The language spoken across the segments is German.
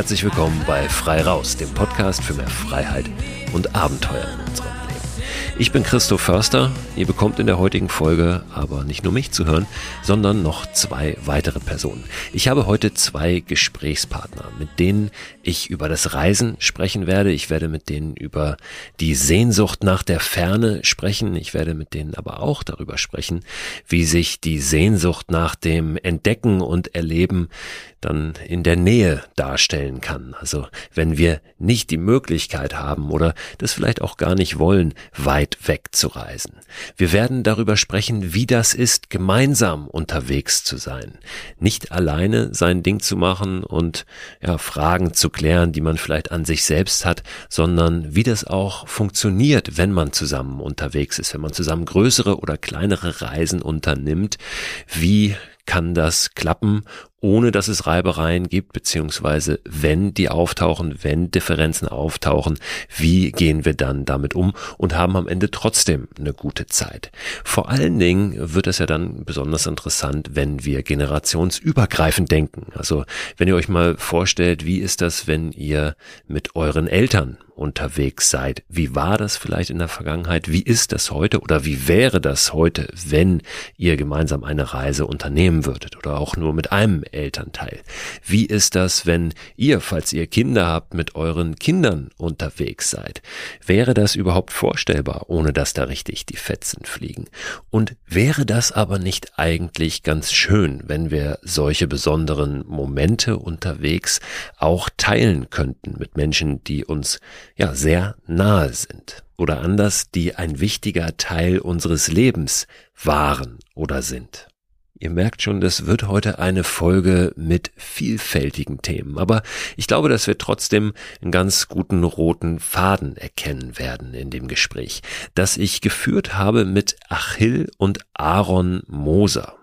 Herzlich willkommen bei Frei Raus, dem Podcast für mehr Freiheit und Abenteuer in unserem Leben. Ich bin Christoph Förster. Ihr bekommt in der heutigen Folge aber nicht nur mich zu hören, sondern noch zwei weitere Personen. Ich habe heute zwei Gesprächspartner, mit denen ich über das Reisen sprechen werde. Ich werde mit denen über die Sehnsucht nach der Ferne sprechen. Ich werde mit denen aber auch darüber sprechen, wie sich die Sehnsucht nach dem Entdecken und Erleben dann in der Nähe darstellen kann. Also wenn wir nicht die Möglichkeit haben oder das vielleicht auch gar nicht wollen, weit weg zu reisen. Wir werden darüber sprechen, wie das ist, gemeinsam unterwegs zu sein. Nicht alleine sein Ding zu machen und ja, Fragen zu klären, die man vielleicht an sich selbst hat, sondern wie das auch funktioniert, wenn man zusammen unterwegs ist, wenn man zusammen größere oder kleinere Reisen unternimmt. Wie kann das klappen ohne dass es Reibereien gibt, beziehungsweise wenn die auftauchen, wenn Differenzen auftauchen, wie gehen wir dann damit um und haben am Ende trotzdem eine gute Zeit. Vor allen Dingen wird es ja dann besonders interessant, wenn wir generationsübergreifend denken. Also wenn ihr euch mal vorstellt, wie ist das, wenn ihr mit euren Eltern unterwegs seid. Wie war das vielleicht in der Vergangenheit? Wie ist das heute? Oder wie wäre das heute, wenn ihr gemeinsam eine Reise unternehmen würdet? Oder auch nur mit einem Elternteil? Wie ist das, wenn ihr, falls ihr Kinder habt, mit euren Kindern unterwegs seid? Wäre das überhaupt vorstellbar, ohne dass da richtig die Fetzen fliegen? Und wäre das aber nicht eigentlich ganz schön, wenn wir solche besonderen Momente unterwegs auch teilen könnten mit Menschen, die uns ja sehr nahe sind? Oder anders, die ein wichtiger Teil unseres Lebens waren oder sind. Ihr merkt schon, das wird heute eine Folge mit vielfältigen Themen, aber ich glaube, dass wir trotzdem einen ganz guten roten Faden erkennen werden in dem Gespräch, das ich geführt habe mit Achill und Aaron Moser.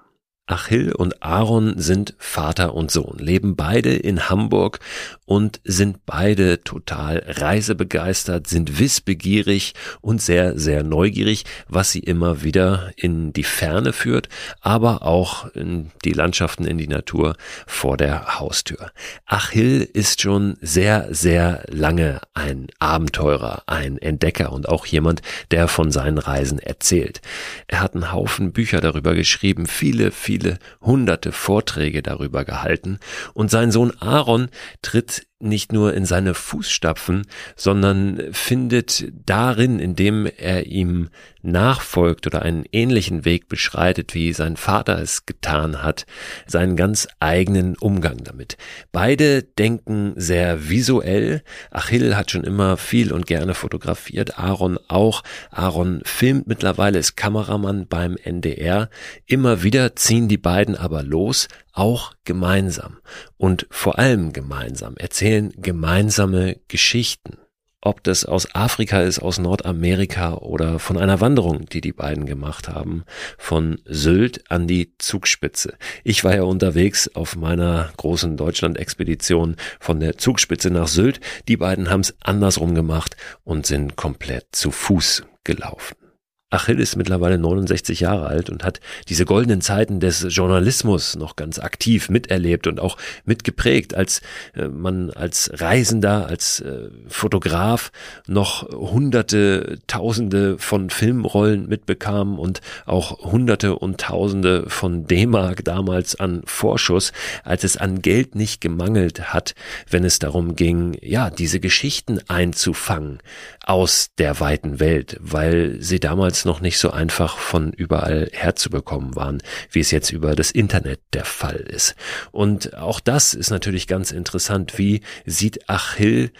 Achill und Aaron sind Vater und Sohn, leben beide in Hamburg und sind beide total reisebegeistert, sind wissbegierig und sehr, sehr neugierig, was sie immer wieder in die Ferne führt, aber auch in die Landschaften, in die Natur vor der Haustür. Achill ist schon sehr, sehr lange ein Abenteurer, ein Entdecker und auch jemand, der von seinen Reisen erzählt. Er hat einen Haufen Bücher darüber geschrieben, viele, viele viele hunderte Vorträge darüber gehalten. Und sein Sohn Aaron tritt nicht nur in seine Fußstapfen, sondern findet darin, indem er ihm nachfolgt oder einen ähnlichen Weg beschreitet, wie sein Vater es getan hat, seinen ganz eigenen Umgang damit. Beide denken sehr visuell. Achill hat schon immer viel und gerne fotografiert, Aaron auch. Aaron filmt mittlerweile, ist Kameramann beim NDR. Immer wieder ziehen die beiden aber los, auch gemeinsam und vor allem gemeinsam, erzählen gemeinsame Geschichten. Ob das aus Afrika ist, aus Nordamerika oder von einer Wanderung, die die beiden gemacht haben, von Sylt an die Zugspitze. Ich war ja unterwegs auf meiner großen Deutschland-Expedition von der Zugspitze nach Sylt. Die beiden haben es andersrum gemacht und sind komplett zu Fuß gelaufen. Achill ist mittlerweile 69 Jahre alt und hat diese goldenen Zeiten des Journalismus noch ganz aktiv miterlebt und auch mitgeprägt, als äh, man als Reisender, als äh, Fotograf noch hunderte, tausende von Filmrollen mitbekam und auch hunderte und tausende von D-Mark damals an Vorschuss, als es an Geld nicht gemangelt hat, wenn es darum ging, ja, diese Geschichten einzufangen aus der weiten Welt, weil sie damals damals noch nicht so einfach von überall herzubekommen waren, wie es jetzt über das Internet der Fall ist. Und auch das ist natürlich ganz interessant. Wie sieht Achill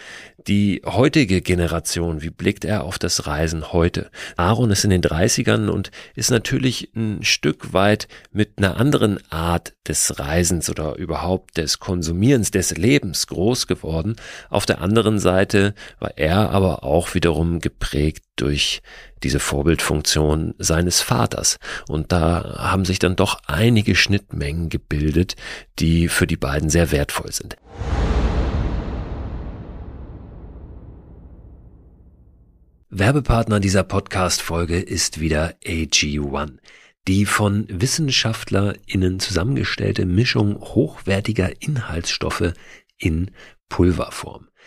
die heutige Generation, wie blickt er auf das Reisen heute? Aaron ist in den 30ern und ist natürlich ein Stück weit mit einer anderen Art des Reisens oder überhaupt des Konsumierens, des Lebens groß geworden. Auf der anderen Seite war er aber auch wiederum geprägt durch diese Vorbildfunktion seines Vaters. Und da haben sich dann doch einige Schnittmengen gebildet, die für die beiden sehr wertvoll sind. Werbepartner dieser Podcast-Folge ist wieder AG1. Die von WissenschaftlerInnen zusammengestellte Mischung hochwertiger Inhaltsstoffe in Pulverform.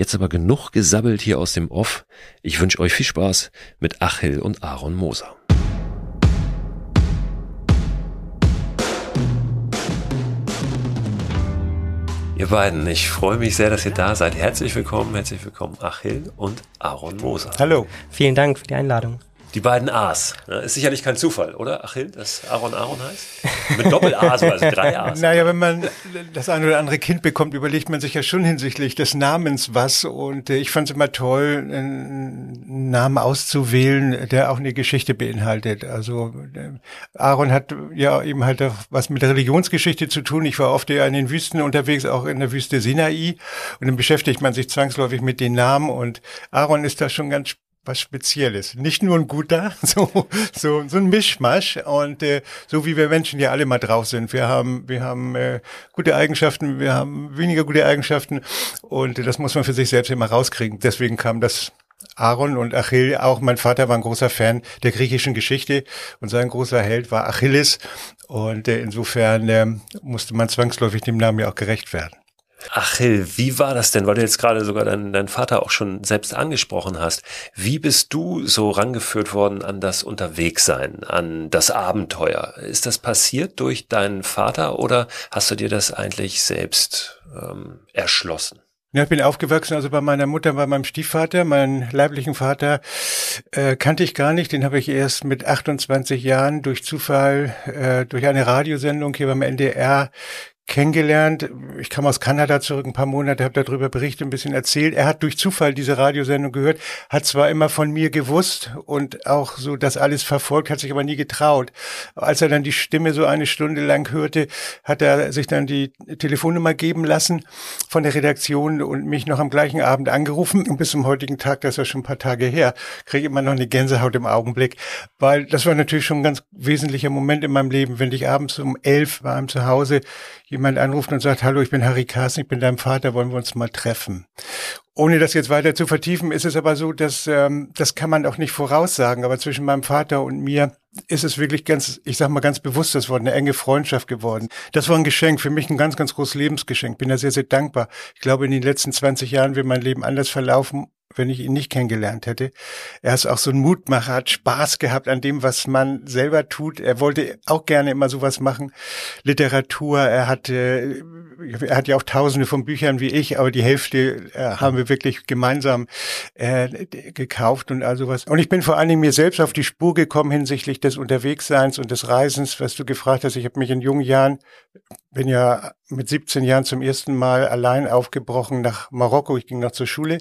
Jetzt aber genug gesabbelt hier aus dem Off. Ich wünsche euch viel Spaß mit Achill und Aaron Moser. Ihr beiden, ich freue mich sehr, dass ihr da seid. Herzlich willkommen, herzlich willkommen, Achill und Aaron Moser. Hallo. Vielen Dank für die Einladung. Die beiden A's. Ist sicherlich kein Zufall, oder, Achille, dass Aaron Aaron heißt? Mit Doppel-A, also drei A's. Naja, wenn man das eine oder andere Kind bekommt, überlegt man sich ja schon hinsichtlich des Namens was. Und äh, ich fand es immer toll, einen Namen auszuwählen, der auch eine Geschichte beinhaltet. Also äh, Aaron hat ja eben halt auch was mit Religionsgeschichte zu tun. Ich war oft eher in den Wüsten unterwegs, auch in der Wüste Sinai. Und dann beschäftigt man sich zwangsläufig mit den Namen. Und Aaron ist da schon ganz was Spezielles. Nicht nur ein guter, so, so, so ein Mischmasch. Und äh, so wie wir Menschen ja alle mal drauf sind. Wir haben, wir haben äh, gute Eigenschaften, wir haben weniger gute Eigenschaften. Und äh, das muss man für sich selbst immer rauskriegen. Deswegen kam das Aaron und Achill, auch mein Vater war ein großer Fan der griechischen Geschichte und sein großer Held war Achilles. Und äh, insofern äh, musste man zwangsläufig dem Namen ja auch gerecht werden. Achill, wie war das denn, weil du jetzt gerade sogar deinen, deinen Vater auch schon selbst angesprochen hast. Wie bist du so rangeführt worden an das Unterwegssein, an das Abenteuer? Ist das passiert durch deinen Vater oder hast du dir das eigentlich selbst ähm, erschlossen? Ja, ich bin aufgewachsen, also bei meiner Mutter, bei meinem Stiefvater, meinen leiblichen Vater äh, kannte ich gar nicht. Den habe ich erst mit 28 Jahren durch Zufall, äh, durch eine Radiosendung hier beim NDR kennengelernt. Ich kam aus Kanada zurück ein paar Monate, habe darüber berichtet, ein bisschen erzählt. Er hat durch Zufall diese Radiosendung gehört, hat zwar immer von mir gewusst und auch so das alles verfolgt, hat sich aber nie getraut. Als er dann die Stimme so eine Stunde lang hörte, hat er sich dann die Telefonnummer geben lassen von der Redaktion und mich noch am gleichen Abend angerufen. Und bis zum heutigen Tag, das ist ja schon ein paar Tage her, kriege ich immer noch eine Gänsehaut im Augenblick, weil das war natürlich schon ein ganz wesentlicher Moment in meinem Leben, wenn ich abends um elf war zu Hause jemand anruft und sagt, hallo, ich bin Harry Carsten, ich bin dein Vater, wollen wir uns mal treffen? Ohne das jetzt weiter zu vertiefen, ist es aber so, dass ähm, das kann man auch nicht voraussagen. Aber zwischen meinem Vater und mir ist es wirklich ganz, ich sag mal ganz bewusst das Wort, eine enge Freundschaft geworden. Das war ein Geschenk, für mich ein ganz, ganz großes Lebensgeschenk. Bin da sehr, sehr dankbar. Ich glaube, in den letzten 20 Jahren wird mein Leben anders verlaufen wenn ich ihn nicht kennengelernt hätte. Er ist auch so ein Mutmacher, hat Spaß gehabt an dem, was man selber tut. Er wollte auch gerne immer sowas machen. Literatur, er hatte, er hat ja auch tausende von Büchern wie ich, aber die Hälfte äh, haben wir wirklich gemeinsam äh, gekauft und all sowas. Und ich bin vor allen Dingen mir selbst auf die Spur gekommen hinsichtlich des Unterwegsseins und des Reisens, was du gefragt hast. Ich habe mich in jungen Jahren, bin ja mit 17 Jahren zum ersten Mal allein aufgebrochen nach Marokko. Ich ging noch zur Schule.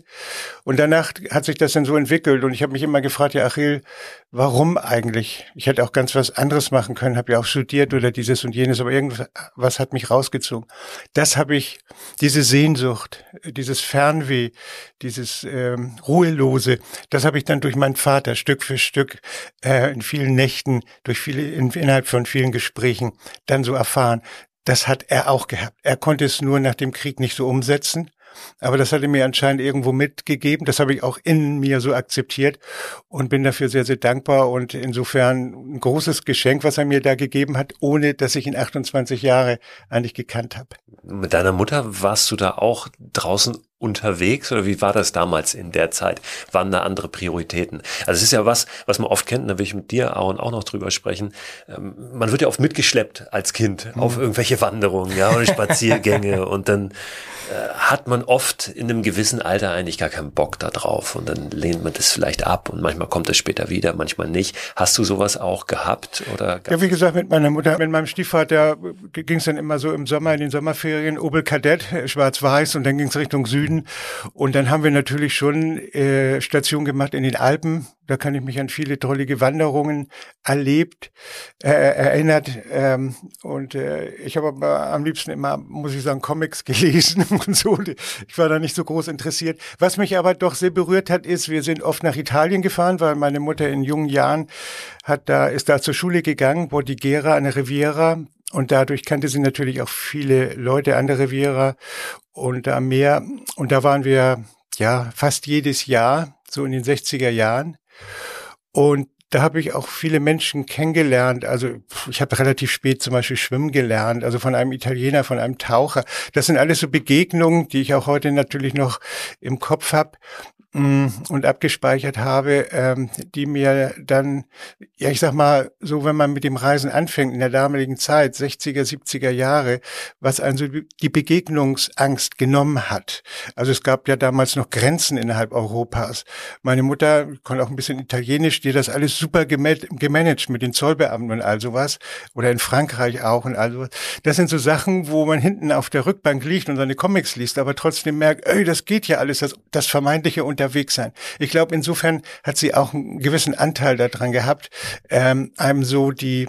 Und danach hat sich das dann so entwickelt. Und ich habe mich immer gefragt, ja, Achil, warum eigentlich? Ich hätte auch ganz was anderes machen können, habe ja auch studiert oder dieses und jenes, aber irgendwas hat mich rausgezogen. Das habe ich, diese Sehnsucht, dieses Fernweh, dieses ähm, Ruhelose, das habe ich dann durch meinen Vater Stück für Stück äh, in vielen Nächten, durch viele, in, innerhalb von vielen Gesprächen dann so erfahren das hat er auch gehabt. Er konnte es nur nach dem Krieg nicht so umsetzen. Aber das hat er mir anscheinend irgendwo mitgegeben. Das habe ich auch in mir so akzeptiert und bin dafür sehr, sehr dankbar und insofern ein großes Geschenk, was er mir da gegeben hat, ohne dass ich ihn 28 Jahre eigentlich gekannt habe. Mit deiner Mutter warst du da auch draußen unterwegs oder wie war das damals in der Zeit? Waren da andere Prioritäten? Also es ist ja was, was man oft kennt, da will ich mit dir, Aaron, auch noch drüber sprechen. Ähm, man wird ja oft mitgeschleppt als Kind mhm. auf irgendwelche Wanderungen, ja, oder Spaziergänge und dann äh, hat man oft in einem gewissen Alter eigentlich gar keinen Bock da drauf und dann lehnt man das vielleicht ab und manchmal kommt es später wieder, manchmal nicht. Hast du sowas auch gehabt oder? Ja, wie gesagt, mit meiner Mutter, mit meinem Stiefvater ging es dann immer so im Sommer in den Sommerferien Opel Kadett, äh, schwarz-weiß und dann ging es Richtung Süden und dann haben wir natürlich schon äh, Station gemacht in den Alpen. Da kann ich mich an viele tolle Wanderungen erlebt, äh, erinnert ähm, und äh, ich habe aber am liebsten immer, muss ich sagen, Comics gelesen und so. Ich war da nicht so groß interessiert. Was mich aber doch sehr berührt hat, ist, wir sind oft nach Italien gefahren, weil meine Mutter in jungen Jahren hat da, ist da zur Schule gegangen, Bordighera an der Riviera. Und dadurch kannte sie natürlich auch viele Leute an der Riviera und am Meer. Und da waren wir, ja, fast jedes Jahr, so in den 60er Jahren. Und da habe ich auch viele Menschen kennengelernt. Also ich habe relativ spät zum Beispiel schwimmen gelernt, also von einem Italiener, von einem Taucher. Das sind alles so Begegnungen, die ich auch heute natürlich noch im Kopf habe. Mm, und abgespeichert habe, ähm, die mir dann, ja, ich sag mal, so wenn man mit dem Reisen anfängt in der damaligen Zeit, 60er, 70er Jahre, was also die Begegnungsangst genommen hat. Also es gab ja damals noch Grenzen innerhalb Europas. Meine Mutter konnte auch ein bisschen Italienisch, die das alles super gemanagt mit den Zollbeamten und all sowas. Oder in Frankreich auch und all sowas. Das sind so Sachen, wo man hinten auf der Rückbank liegt und seine Comics liest, aber trotzdem merkt, ey, das geht ja alles, das, das vermeintliche unterwegs sein. Ich glaube, insofern hat sie auch einen gewissen Anteil daran gehabt, ähm, einem so die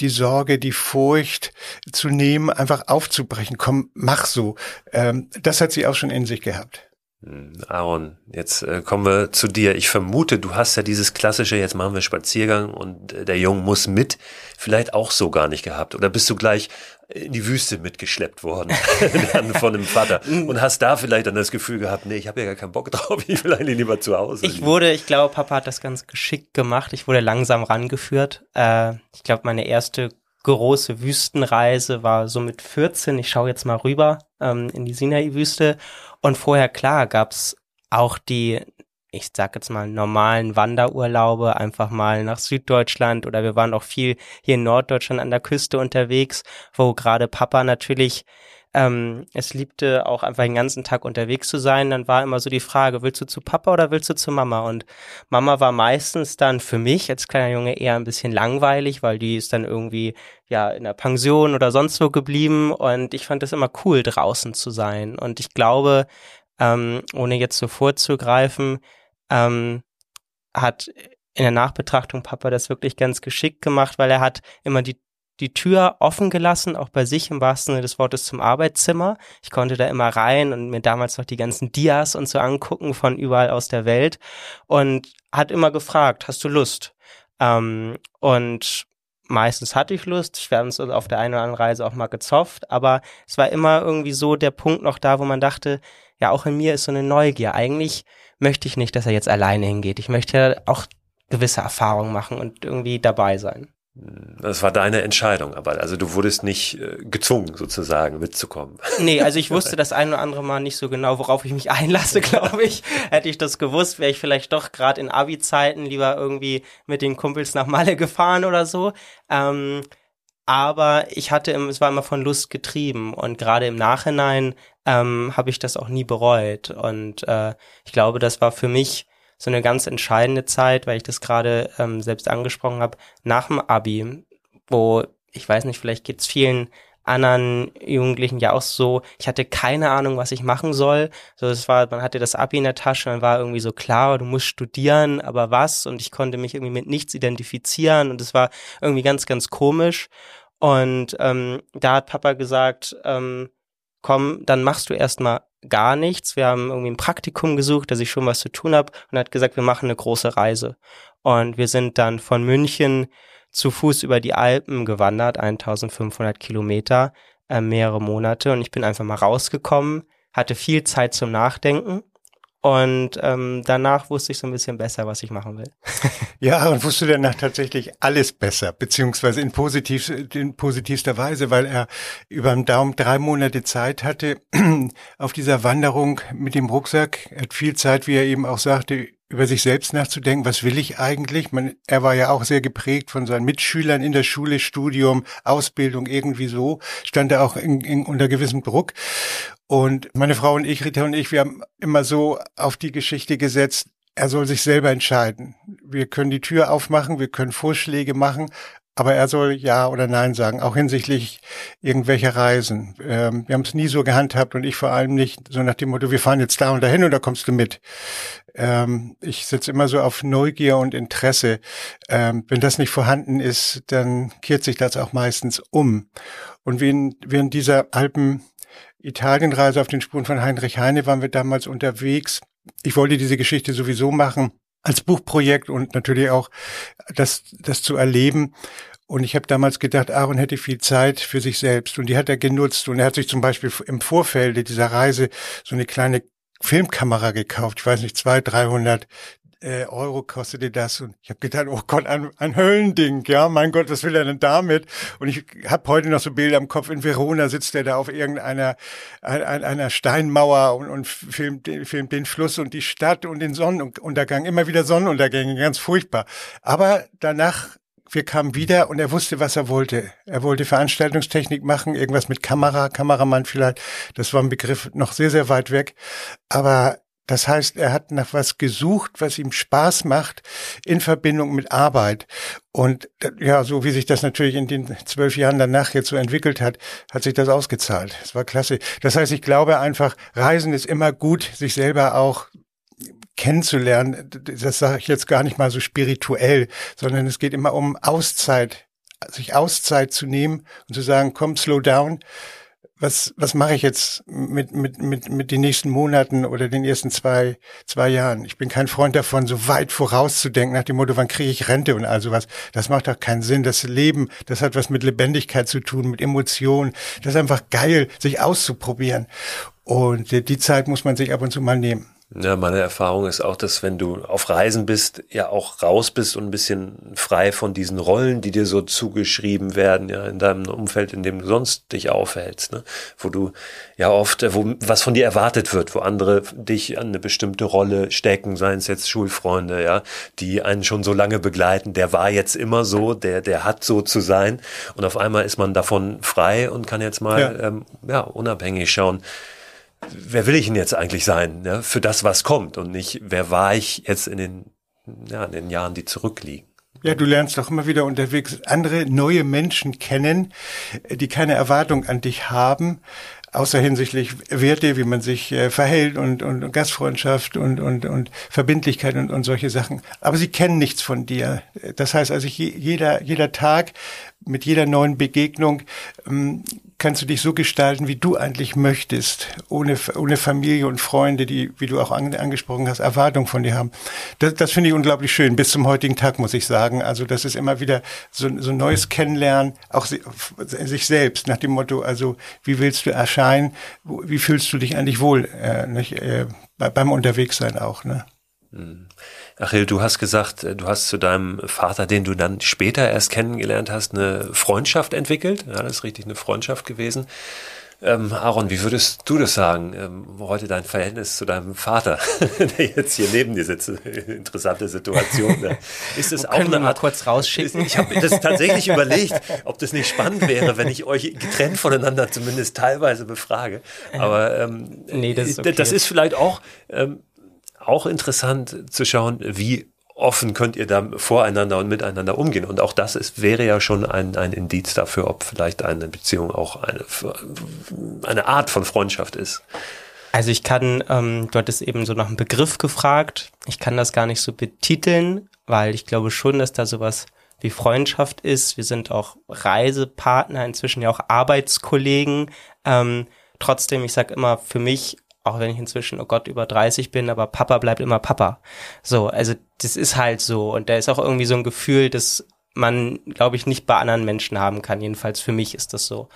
die Sorge, die Furcht zu nehmen, einfach aufzubrechen. Komm, mach so. Ähm, das hat sie auch schon in sich gehabt. Hm, Aaron, jetzt äh, kommen wir zu dir. Ich vermute, du hast ja dieses klassische, jetzt machen wir Spaziergang und äh, der Junge muss mit, vielleicht auch so gar nicht gehabt. Oder bist du gleich in die Wüste mitgeschleppt worden von dem Vater und hast da vielleicht dann das Gefühl gehabt, nee, ich habe ja gar keinen Bock drauf, ich will eigentlich lieber zu Hause. Ich wurde, ich glaube, Papa hat das ganz geschickt gemacht. Ich wurde langsam rangeführt. Äh, ich glaube, meine erste große Wüstenreise war so mit 14. Ich schaue jetzt mal rüber ähm, in die Sinai-Wüste. Und vorher, klar, gab's auch die ich sag jetzt mal, normalen Wanderurlaube, einfach mal nach Süddeutschland oder wir waren auch viel hier in Norddeutschland an der Küste unterwegs, wo gerade Papa natürlich ähm, es liebte auch einfach den ganzen Tag unterwegs zu sein. Dann war immer so die Frage, willst du zu Papa oder willst du zu Mama? Und Mama war meistens dann für mich als kleiner Junge eher ein bisschen langweilig, weil die ist dann irgendwie ja in der Pension oder sonst wo geblieben und ich fand es immer cool draußen zu sein. Und ich glaube, ähm, ohne jetzt so vorzugreifen, ähm, hat in der Nachbetrachtung Papa das wirklich ganz geschickt gemacht, weil er hat immer die die Tür offen gelassen, auch bei sich im wahrsten Sinne des Wortes zum Arbeitszimmer. Ich konnte da immer rein und mir damals noch die ganzen Dias und so angucken von überall aus der Welt und hat immer gefragt, hast du Lust? Ähm, und meistens hatte ich Lust. Wir haben uns auf der einen oder anderen Reise auch mal gezofft, aber es war immer irgendwie so der Punkt noch da, wo man dachte, ja, auch in mir ist so eine Neugier. Eigentlich möchte ich nicht, dass er jetzt alleine hingeht. Ich möchte auch gewisse Erfahrungen machen und irgendwie dabei sein. Das war deine Entscheidung, aber also du wurdest nicht äh, gezwungen sozusagen mitzukommen. Nee, also ich wusste das ein oder andere Mal nicht so genau, worauf ich mich einlasse, glaube ich. Hätte ich das gewusst, wäre ich vielleicht doch gerade in Abi-Zeiten lieber irgendwie mit den Kumpels nach Malle gefahren oder so. Ähm, aber ich hatte, es war immer von Lust getrieben und gerade im Nachhinein ähm, habe ich das auch nie bereut und äh, ich glaube, das war für mich so eine ganz entscheidende Zeit, weil ich das gerade ähm, selbst angesprochen habe, nach dem Abi, wo, ich weiß nicht, vielleicht geht's vielen anderen Jugendlichen ja auch so, ich hatte keine Ahnung, was ich machen soll. So, es war, man hatte das Abi in der Tasche, man war irgendwie so klar, du musst studieren, aber was? Und ich konnte mich irgendwie mit nichts identifizieren und es war irgendwie ganz, ganz komisch. Und ähm, da hat Papa gesagt, ähm, komm, dann machst du erstmal gar nichts. Wir haben irgendwie ein Praktikum gesucht, dass ich schon was zu tun habe und hat gesagt, wir machen eine große Reise. Und wir sind dann von München zu Fuß über die Alpen gewandert, 1500 Kilometer, äh, mehrere Monate. Und ich bin einfach mal rausgekommen, hatte viel Zeit zum Nachdenken und ähm, danach wusste ich so ein bisschen besser, was ich machen will. ja, und wusste danach tatsächlich alles besser, beziehungsweise in, positiv, in positivster Weise, weil er über den Daumen drei Monate Zeit hatte auf dieser Wanderung mit dem Rucksack. Er hat viel Zeit, wie er eben auch sagte, über sich selbst nachzudenken, was will ich eigentlich? Man, er war ja auch sehr geprägt von seinen Mitschülern in der Schule, Studium, Ausbildung, irgendwie so, stand er auch in, in, unter gewissem Druck. Und meine Frau und ich, Rita und ich, wir haben immer so auf die Geschichte gesetzt, er soll sich selber entscheiden. Wir können die Tür aufmachen, wir können Vorschläge machen, aber er soll Ja oder Nein sagen, auch hinsichtlich irgendwelcher Reisen. Ähm, wir haben es nie so gehandhabt und ich vor allem nicht so nach dem Motto, wir fahren jetzt da und dahin da kommst du mit. Ähm, ich setze immer so auf Neugier und Interesse. Ähm, wenn das nicht vorhanden ist, dann kehrt sich das auch meistens um. Und während, dieser Alpen Italienreise auf den Spuren von Heinrich Heine waren wir damals unterwegs. Ich wollte diese Geschichte sowieso machen als Buchprojekt und natürlich auch das, das zu erleben. Und ich habe damals gedacht, Aaron hätte viel Zeit für sich selbst und die hat er genutzt. Und er hat sich zum Beispiel im Vorfeld dieser Reise so eine kleine Filmkamera gekauft. Ich weiß nicht, zwei, dreihundert äh, Euro kostete das und ich habe gedacht, oh Gott, ein, ein Höllending, ja, mein Gott, was will er denn damit? Und ich habe heute noch so Bilder im Kopf, in Verona sitzt er da auf irgendeiner ein, einer Steinmauer und, und filmt, filmt den Fluss und die Stadt und den Sonnenuntergang, immer wieder Sonnenuntergänge, ganz furchtbar. Aber danach wir kamen wieder und er wusste, was er wollte. Er wollte Veranstaltungstechnik machen, irgendwas mit Kamera, Kameramann vielleicht. Das war ein Begriff noch sehr, sehr weit weg. Aber das heißt, er hat nach was gesucht, was ihm Spaß macht in Verbindung mit Arbeit. Und ja, so wie sich das natürlich in den zwölf Jahren danach jetzt so entwickelt hat, hat sich das ausgezahlt. Es war klasse. Das heißt, ich glaube einfach, Reisen ist immer gut, sich selber auch kennenzulernen. Das sage ich jetzt gar nicht mal so spirituell, sondern es geht immer um Auszeit, sich Auszeit zu nehmen und zu sagen, komm, slow down was, was mache ich jetzt mit, mit, mit, mit den nächsten Monaten oder den ersten zwei, zwei Jahren? Ich bin kein Freund davon, so weit vorauszudenken nach dem Motto, wann kriege ich Rente und all sowas. Das macht doch keinen Sinn. Das Leben, das hat was mit Lebendigkeit zu tun, mit Emotionen. Das ist einfach geil, sich auszuprobieren. Und die Zeit muss man sich ab und zu mal nehmen. Ja, meine Erfahrung ist auch, dass wenn du auf Reisen bist, ja auch raus bist und ein bisschen frei von diesen Rollen, die dir so zugeschrieben werden, ja, in deinem Umfeld, in dem du sonst dich aufhältst, ne? wo du ja oft, wo was von dir erwartet wird, wo andere dich an eine bestimmte Rolle stecken, seien es jetzt Schulfreunde, ja, die einen schon so lange begleiten, der war jetzt immer so, der, der hat so zu sein und auf einmal ist man davon frei und kann jetzt mal, ja, ähm, ja unabhängig schauen, wer will ich denn jetzt eigentlich sein, ja, für das, was kommt und nicht, wer war ich jetzt in den, ja, in den Jahren, die zurückliegen. Ja, du lernst doch immer wieder unterwegs andere neue Menschen kennen, die keine Erwartung an dich haben, außer hinsichtlich Werte, wie man sich äh, verhält und, und Gastfreundschaft und, und, und Verbindlichkeit und, und solche Sachen. Aber sie kennen nichts von dir. Das heißt also, jeder, jeder Tag mit jeder neuen Begegnung ähm, kannst du dich so gestalten, wie du eigentlich möchtest, ohne, ohne Familie und Freunde, die, wie du auch an, angesprochen hast, Erwartungen von dir haben. Das, das finde ich unglaublich schön, bis zum heutigen Tag, muss ich sagen. Also das ist immer wieder so, so neues Kennenlernen, auch sich selbst, nach dem Motto, also wie willst du erscheinen, wie fühlst du dich eigentlich wohl äh, nicht, äh, beim Unterwegssein auch. Ne? Hm. Achil, du hast gesagt, äh, du hast zu deinem Vater, den du dann später erst kennengelernt hast, eine Freundschaft entwickelt. Ja, das ist richtig eine Freundschaft gewesen. Ähm, Aaron, wie würdest du das sagen? Ähm, heute dein Verhältnis zu deinem Vater, der jetzt hier neben dir sitzt? Interessante Situation. Ne? Ist das auch eine Art, mal kurz rausschicken? Ich habe das tatsächlich überlegt, ob das nicht spannend wäre, wenn ich euch getrennt voneinander zumindest teilweise befrage. Aber ähm, nee, das, ist okay. das ist vielleicht auch ähm, auch interessant zu schauen, wie offen könnt ihr da voreinander und miteinander umgehen. Und auch das ist, wäre ja schon ein, ein Indiz dafür, ob vielleicht eine Beziehung auch eine, eine Art von Freundschaft ist. Also ich kann, ähm, du hattest eben so nach einem Begriff gefragt. Ich kann das gar nicht so betiteln, weil ich glaube schon, dass da sowas wie Freundschaft ist. Wir sind auch Reisepartner, inzwischen ja auch Arbeitskollegen. Ähm, trotzdem, ich sage immer, für mich auch wenn ich inzwischen, oh Gott, über 30 bin, aber Papa bleibt immer Papa. So, also das ist halt so. Und da ist auch irgendwie so ein Gefühl, dass man, glaube ich, nicht bei anderen Menschen haben kann. Jedenfalls für mich ist das so.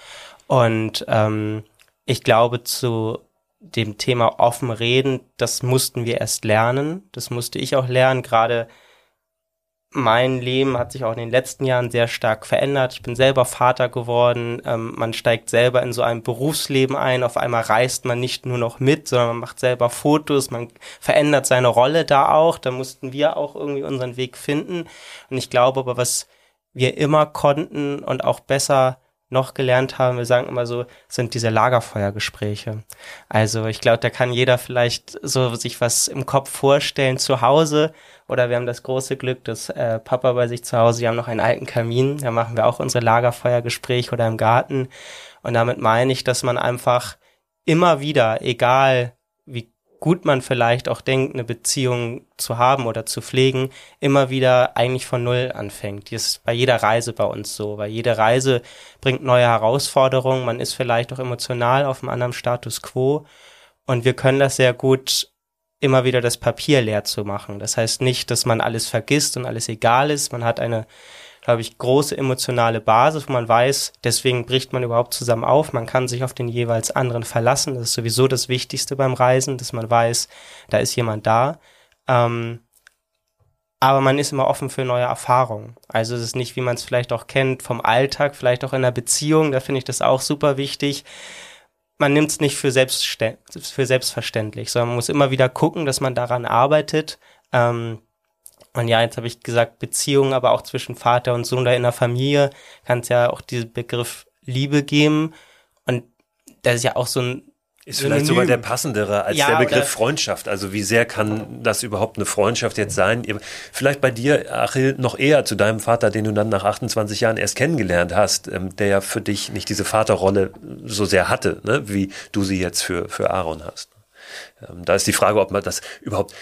Und ähm, ich glaube, zu dem Thema offen reden, das mussten wir erst lernen. Das musste ich auch lernen, gerade mein Leben hat sich auch in den letzten Jahren sehr stark verändert. Ich bin selber Vater geworden. Ähm, man steigt selber in so ein Berufsleben ein. Auf einmal reist man nicht nur noch mit, sondern man macht selber Fotos. Man verändert seine Rolle da auch. Da mussten wir auch irgendwie unseren Weg finden. Und ich glaube aber, was wir immer konnten und auch besser noch gelernt haben, wir sagen immer so, sind diese Lagerfeuergespräche. Also ich glaube, da kann jeder vielleicht so sich was im Kopf vorstellen zu Hause oder wir haben das große Glück, dass äh, Papa bei sich zu Hause, wir haben noch einen alten Kamin, da machen wir auch unsere Lagerfeuergespräche oder im Garten. Und damit meine ich, dass man einfach immer wieder, egal gut man vielleicht auch denkt, eine Beziehung zu haben oder zu pflegen, immer wieder eigentlich von Null anfängt. Die ist bei jeder Reise bei uns so, weil jede Reise bringt neue Herausforderungen. Man ist vielleicht auch emotional auf einem anderen Status quo. Und wir können das sehr gut immer wieder das Papier leer zu machen. Das heißt nicht, dass man alles vergisst und alles egal ist. Man hat eine, glaube ich, große emotionale Basis, wo man weiß, deswegen bricht man überhaupt zusammen auf. Man kann sich auf den jeweils anderen verlassen. Das ist sowieso das Wichtigste beim Reisen, dass man weiß, da ist jemand da. Ähm, aber man ist immer offen für neue Erfahrungen. Also es ist nicht, wie man es vielleicht auch kennt vom Alltag, vielleicht auch in einer Beziehung, da finde ich das auch super wichtig man nimmt es nicht für, für selbstverständlich, sondern man muss immer wieder gucken, dass man daran arbeitet. Ähm, und ja, jetzt habe ich gesagt, Beziehungen, aber auch zwischen Vater und Sohn oder in der Familie kann es ja auch diesen Begriff Liebe geben. Und das ist ja auch so ein ist vielleicht sogar der passendere als ja, der Begriff Freundschaft. Also wie sehr kann das überhaupt eine Freundschaft jetzt sein? Vielleicht bei dir, Achil, noch eher zu deinem Vater, den du dann nach 28 Jahren erst kennengelernt hast, ähm, der ja für dich nicht diese Vaterrolle so sehr hatte, ne? wie du sie jetzt für, für Aaron hast. Ähm, da ist die Frage, ob man das überhaupt,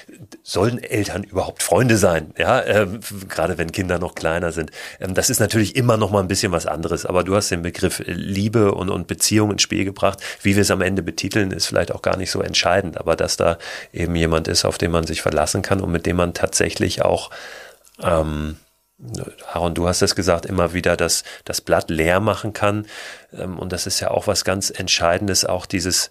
sollen Eltern überhaupt Freunde sein? Ja, ähm, gerade wenn Kinder noch kleiner sind. Ähm, das ist natürlich immer noch mal ein bisschen was anderes, aber du hast den Begriff Liebe und, und Beziehung ins Spiel gebracht. Wie wir es am Ende betiteln, ist vielleicht auch gar nicht so entscheidend, aber dass da eben jemand ist, auf den man sich verlassen kann und mit dem man tatsächlich auch, ähm, Aaron, du hast es gesagt, immer wieder das, das Blatt leer machen kann. Ähm, und das ist ja auch was ganz Entscheidendes, auch dieses,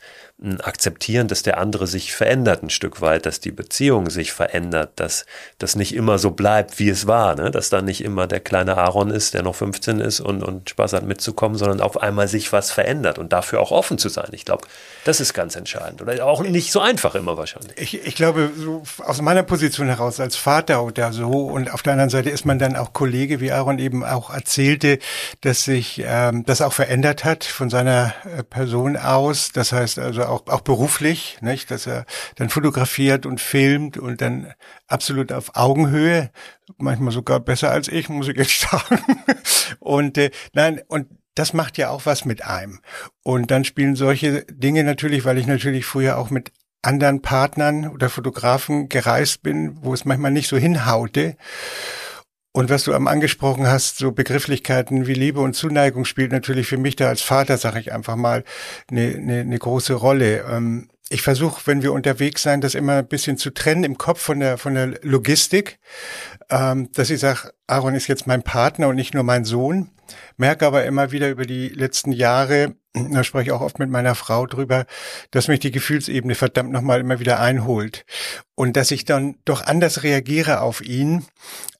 akzeptieren, dass der andere sich verändert ein Stück weit, dass die Beziehung sich verändert, dass das nicht immer so bleibt, wie es war, ne? dass da nicht immer der kleine Aaron ist, der noch 15 ist und, und Spaß hat mitzukommen, sondern auf einmal sich was verändert und dafür auch offen zu sein. Ich glaube, das ist ganz entscheidend oder auch nicht so einfach immer wahrscheinlich. Ich, ich glaube, so aus meiner Position heraus als Vater oder so und auf der anderen Seite ist man dann auch Kollege, wie Aaron eben auch erzählte, dass sich ähm, das auch verändert hat von seiner äh, Person aus. Das heißt also auch, auch beruflich, nicht? dass er dann fotografiert und filmt und dann absolut auf Augenhöhe, manchmal sogar besser als ich, muss ich jetzt sagen. und äh, nein, und das macht ja auch was mit einem. Und dann spielen solche Dinge natürlich, weil ich natürlich früher auch mit anderen Partnern oder Fotografen gereist bin, wo es manchmal nicht so hinhaute. Und was du am angesprochen hast, so Begrifflichkeiten wie Liebe und Zuneigung spielt natürlich für mich da als Vater, sage ich einfach mal, eine, eine, eine große Rolle. Ähm, ich versuche, wenn wir unterwegs sein, das immer ein bisschen zu trennen im Kopf von der von der Logistik, ähm, dass ich sage, Aaron ist jetzt mein Partner und nicht nur mein Sohn. Merke aber immer wieder über die letzten Jahre, da spreche ich auch oft mit meiner Frau drüber, dass mich die Gefühlsebene verdammt nochmal immer wieder einholt und dass ich dann doch anders reagiere auf ihn.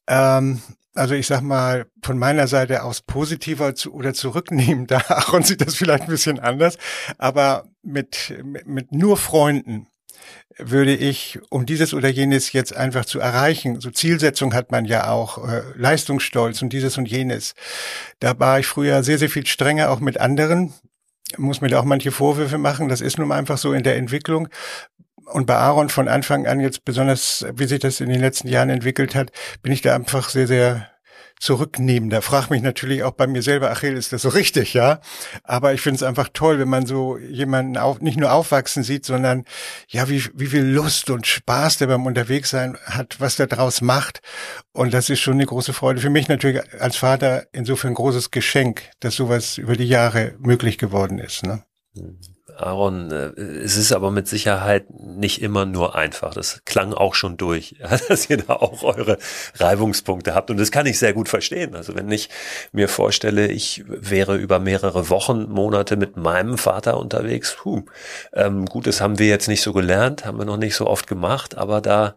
Ähm, also ich sag mal, von meiner Seite aus positiver zu, oder zurücknehmender. Aaron sieht das vielleicht ein bisschen anders, aber mit, mit, mit nur Freunden würde ich, um dieses oder jenes jetzt einfach zu erreichen, so Zielsetzung hat man ja auch, äh, Leistungsstolz und dieses und jenes. Da war ich früher sehr, sehr viel strenger auch mit anderen, muss mir da auch manche Vorwürfe machen, das ist nun einfach so in der Entwicklung und bei Aaron von Anfang an jetzt besonders, wie sich das in den letzten Jahren entwickelt hat, bin ich da einfach sehr, sehr zurücknehmender. Frag mich natürlich auch bei mir selber, Achille, ist das so richtig, ja? Aber ich finde es einfach toll, wenn man so jemanden auch nicht nur aufwachsen sieht, sondern ja, wie, wie viel Lust und Spaß der beim Unterwegssein hat, was der draus macht. Und das ist schon eine große Freude. Für mich natürlich als Vater insofern ein großes Geschenk, dass sowas über die Jahre möglich geworden ist. Ne? Mhm. Aaron, äh, es ist aber mit Sicherheit nicht immer nur einfach. Das klang auch schon durch, dass ihr da auch eure Reibungspunkte habt. Und das kann ich sehr gut verstehen. Also wenn ich mir vorstelle, ich wäre über mehrere Wochen, Monate mit meinem Vater unterwegs, puh, ähm, gut, das haben wir jetzt nicht so gelernt, haben wir noch nicht so oft gemacht, aber da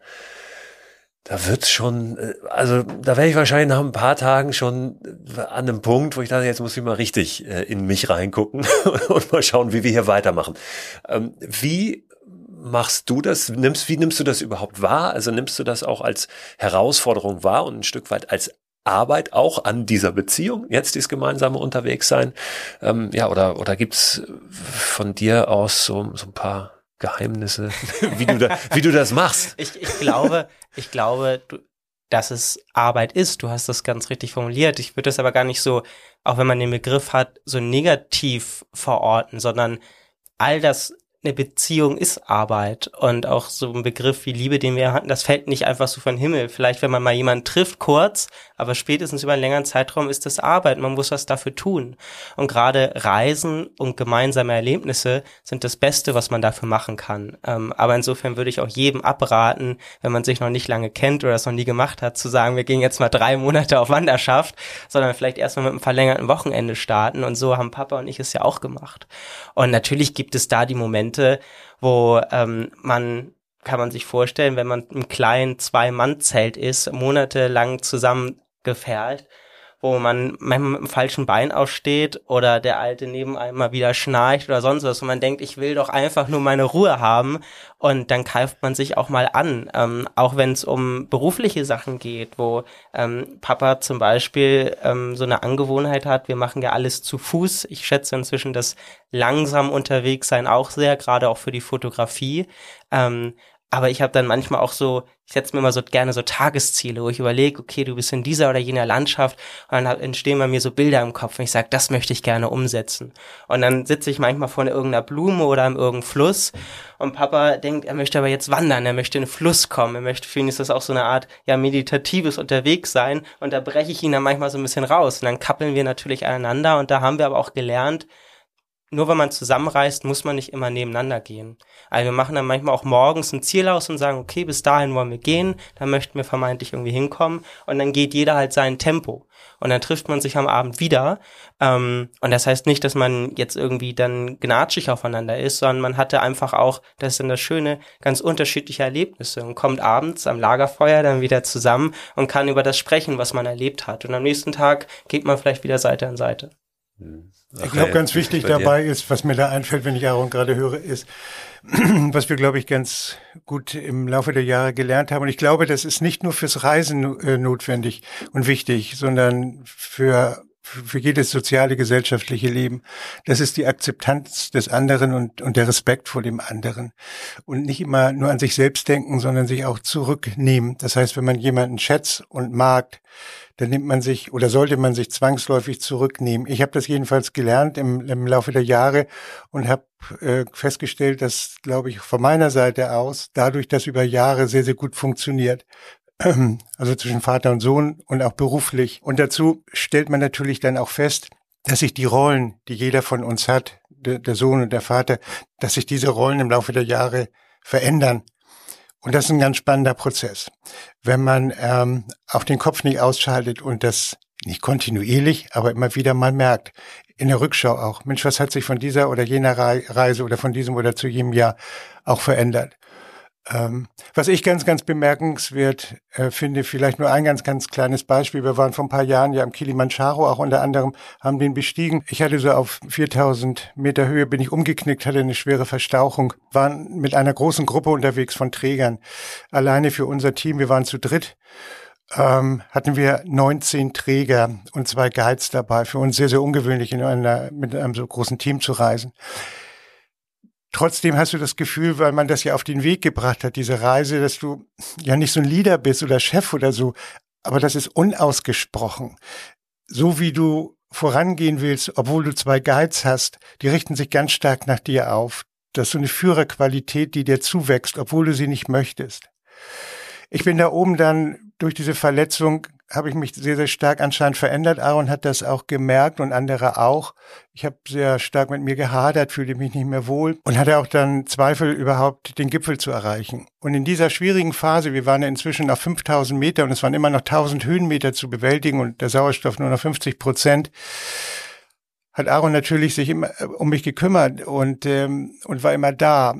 da wird's schon, äh, also da wäre ich wahrscheinlich nach ein paar Tagen schon an einem Punkt, wo ich dachte, jetzt muss ich mal richtig äh, in mich reingucken und mal schauen, wie wir hier weitermachen. Ähm, wie machst du das? Nimmst, wie nimmst du das überhaupt wahr? Also nimmst du das auch als Herausforderung wahr und ein Stück weit als Arbeit auch an dieser Beziehung, jetzt dieses gemeinsame Unterwegssein? Ähm, ja, oder, oder gibt's von dir aus so, so ein paar Geheimnisse, wie du, da, wie du das machst. Ich, ich glaube, ich glaube, du, dass es Arbeit ist. Du hast das ganz richtig formuliert. Ich würde das aber gar nicht so, auch wenn man den Begriff hat, so negativ verorten, sondern all das eine Beziehung ist Arbeit und auch so ein Begriff wie Liebe, den wir hatten, das fällt nicht einfach so von Himmel. Vielleicht, wenn man mal jemanden trifft, kurz, aber spätestens über einen längeren Zeitraum ist das Arbeit. Man muss was dafür tun. Und gerade Reisen und gemeinsame Erlebnisse sind das Beste, was man dafür machen kann. Ähm, aber insofern würde ich auch jedem abraten, wenn man sich noch nicht lange kennt oder das noch nie gemacht hat, zu sagen, wir gehen jetzt mal drei Monate auf Wanderschaft, sondern vielleicht erstmal mit einem verlängerten Wochenende starten. Und so haben Papa und ich es ja auch gemacht. Und natürlich gibt es da die Momente, Momente, wo ähm, man kann man sich vorstellen, wenn man im kleinen Zwei-Mann-Zelt ist, monatelang zusammengefährt, wo man mit dem falschen Bein aufsteht oder der Alte neben einem mal wieder schnarcht oder sonst was und man denkt, ich will doch einfach nur meine Ruhe haben und dann greift man sich auch mal an, ähm, auch wenn es um berufliche Sachen geht, wo ähm, Papa zum Beispiel ähm, so eine Angewohnheit hat, wir machen ja alles zu Fuß. Ich schätze inzwischen das langsam unterwegs sein auch sehr, gerade auch für die Fotografie. Ähm, aber ich habe dann manchmal auch so, ich setze mir mal so gerne so Tagesziele, wo ich überlege, okay, du bist in dieser oder jener Landschaft und dann entstehen bei mir so Bilder im Kopf und ich sage, das möchte ich gerne umsetzen. Und dann sitze ich manchmal vor irgendeiner Blume oder in irgendeinem Fluss und Papa denkt, er möchte aber jetzt wandern, er möchte in den Fluss kommen, er möchte, für ihn ist das auch so eine Art, ja, meditatives Unterwegssein und da breche ich ihn dann manchmal so ein bisschen raus und dann kappeln wir natürlich aneinander und da haben wir aber auch gelernt, nur wenn man zusammenreist, muss man nicht immer nebeneinander gehen. Also wir machen dann manchmal auch morgens ein Ziel aus und sagen, okay, bis dahin wollen wir gehen, da möchten wir vermeintlich irgendwie hinkommen und dann geht jeder halt sein Tempo. Und dann trifft man sich am Abend wieder. Ähm, und das heißt nicht, dass man jetzt irgendwie dann gnatschig aufeinander ist, sondern man hatte einfach auch, das ist dann das Schöne, ganz unterschiedliche Erlebnisse und kommt abends am Lagerfeuer dann wieder zusammen und kann über das sprechen, was man erlebt hat. Und am nächsten Tag geht man vielleicht wieder Seite an Seite. Ich glaube, ganz wichtig dabei ist, was mir da einfällt, wenn ich Aaron gerade höre, ist, was wir, glaube ich, ganz gut im Laufe der Jahre gelernt haben. Und ich glaube, das ist nicht nur fürs Reisen äh, notwendig und wichtig, sondern für für jedes soziale, gesellschaftliche Leben. Das ist die Akzeptanz des anderen und, und der Respekt vor dem anderen. Und nicht immer nur an sich selbst denken, sondern sich auch zurücknehmen. Das heißt, wenn man jemanden schätzt und mag, dann nimmt man sich oder sollte man sich zwangsläufig zurücknehmen. Ich habe das jedenfalls gelernt im, im Laufe der Jahre und habe äh, festgestellt, dass, glaube ich, von meiner Seite aus dadurch das über Jahre sehr, sehr gut funktioniert. Also zwischen Vater und Sohn und auch beruflich. Und dazu stellt man natürlich dann auch fest, dass sich die Rollen, die jeder von uns hat, der, der Sohn und der Vater, dass sich diese Rollen im Laufe der Jahre verändern. Und das ist ein ganz spannender Prozess. Wenn man ähm, auch den Kopf nicht ausschaltet und das nicht kontinuierlich, aber immer wieder mal merkt, in der Rückschau auch, Mensch, was hat sich von dieser oder jener Reise oder von diesem oder zu jenem Jahr auch verändert? Ähm, was ich ganz, ganz bemerkenswert äh, finde, vielleicht nur ein ganz, ganz kleines Beispiel. Wir waren vor ein paar Jahren ja am Kilimanjaro, auch unter anderem, haben den bestiegen. Ich hatte so auf 4000 Meter Höhe, bin ich umgeknickt, hatte eine schwere Verstauchung, waren mit einer großen Gruppe unterwegs von Trägern. Alleine für unser Team, wir waren zu dritt, ähm, hatten wir 19 Träger und zwei Guides dabei. Für uns sehr, sehr ungewöhnlich, in einer, mit einem so großen Team zu reisen. Trotzdem hast du das Gefühl, weil man das ja auf den Weg gebracht hat, diese Reise, dass du ja nicht so ein Leader bist oder Chef oder so, aber das ist unausgesprochen. So wie du vorangehen willst, obwohl du zwei Guides hast, die richten sich ganz stark nach dir auf. Das ist so eine Führerqualität, die dir zuwächst, obwohl du sie nicht möchtest. Ich bin da oben dann durch diese Verletzung habe ich mich sehr, sehr stark anscheinend verändert. Aaron hat das auch gemerkt und andere auch. Ich habe sehr stark mit mir gehadert, fühlte mich nicht mehr wohl und hatte auch dann Zweifel überhaupt, den Gipfel zu erreichen. Und in dieser schwierigen Phase, wir waren ja inzwischen auf 5000 Meter und es waren immer noch 1000 Höhenmeter zu bewältigen und der Sauerstoff nur noch 50 Prozent, hat Aaron natürlich sich immer äh, um mich gekümmert und, ähm, und war immer da.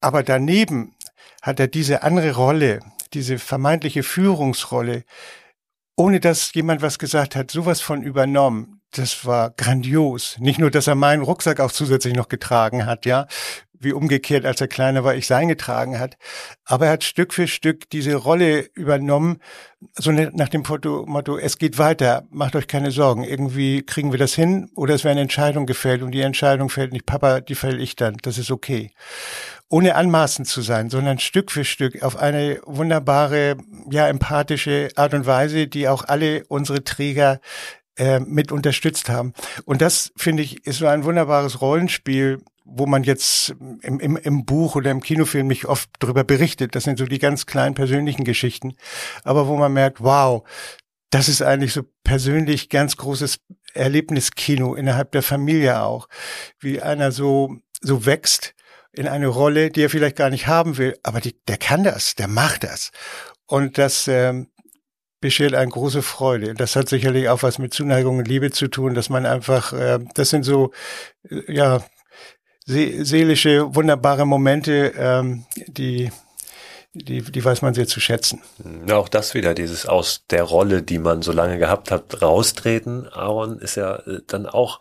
Aber daneben hat er diese andere Rolle, diese vermeintliche Führungsrolle, ohne dass jemand was gesagt hat, sowas von übernommen. Das war grandios. Nicht nur, dass er meinen Rucksack auch zusätzlich noch getragen hat, ja, wie umgekehrt, als er kleiner war, ich sein getragen hat. Aber er hat Stück für Stück diese Rolle übernommen, so ne, nach dem Motto, es geht weiter, macht euch keine Sorgen. Irgendwie kriegen wir das hin oder es wäre eine Entscheidung gefällt und die Entscheidung fällt nicht Papa, die fällt ich dann. Das ist okay ohne anmaßend zu sein, sondern Stück für Stück auf eine wunderbare, ja, empathische Art und Weise, die auch alle unsere Träger äh, mit unterstützt haben. Und das, finde ich, ist so ein wunderbares Rollenspiel, wo man jetzt im, im, im Buch oder im Kinofilm nicht oft darüber berichtet. Das sind so die ganz kleinen persönlichen Geschichten. Aber wo man merkt, wow, das ist eigentlich so persönlich ganz großes Erlebniskino innerhalb der Familie auch. Wie einer so, so wächst in eine Rolle, die er vielleicht gar nicht haben will, aber die, der kann das, der macht das. Und das ähm, beschert eine große Freude. Das hat sicherlich auch was mit Zuneigung und Liebe zu tun, dass man einfach, äh, das sind so, äh, ja, see seelische, wunderbare Momente, ähm, die, die, die weiß man sehr zu schätzen. Auch das wieder, dieses aus der Rolle, die man so lange gehabt hat, raustreten. Aaron ist ja äh, dann auch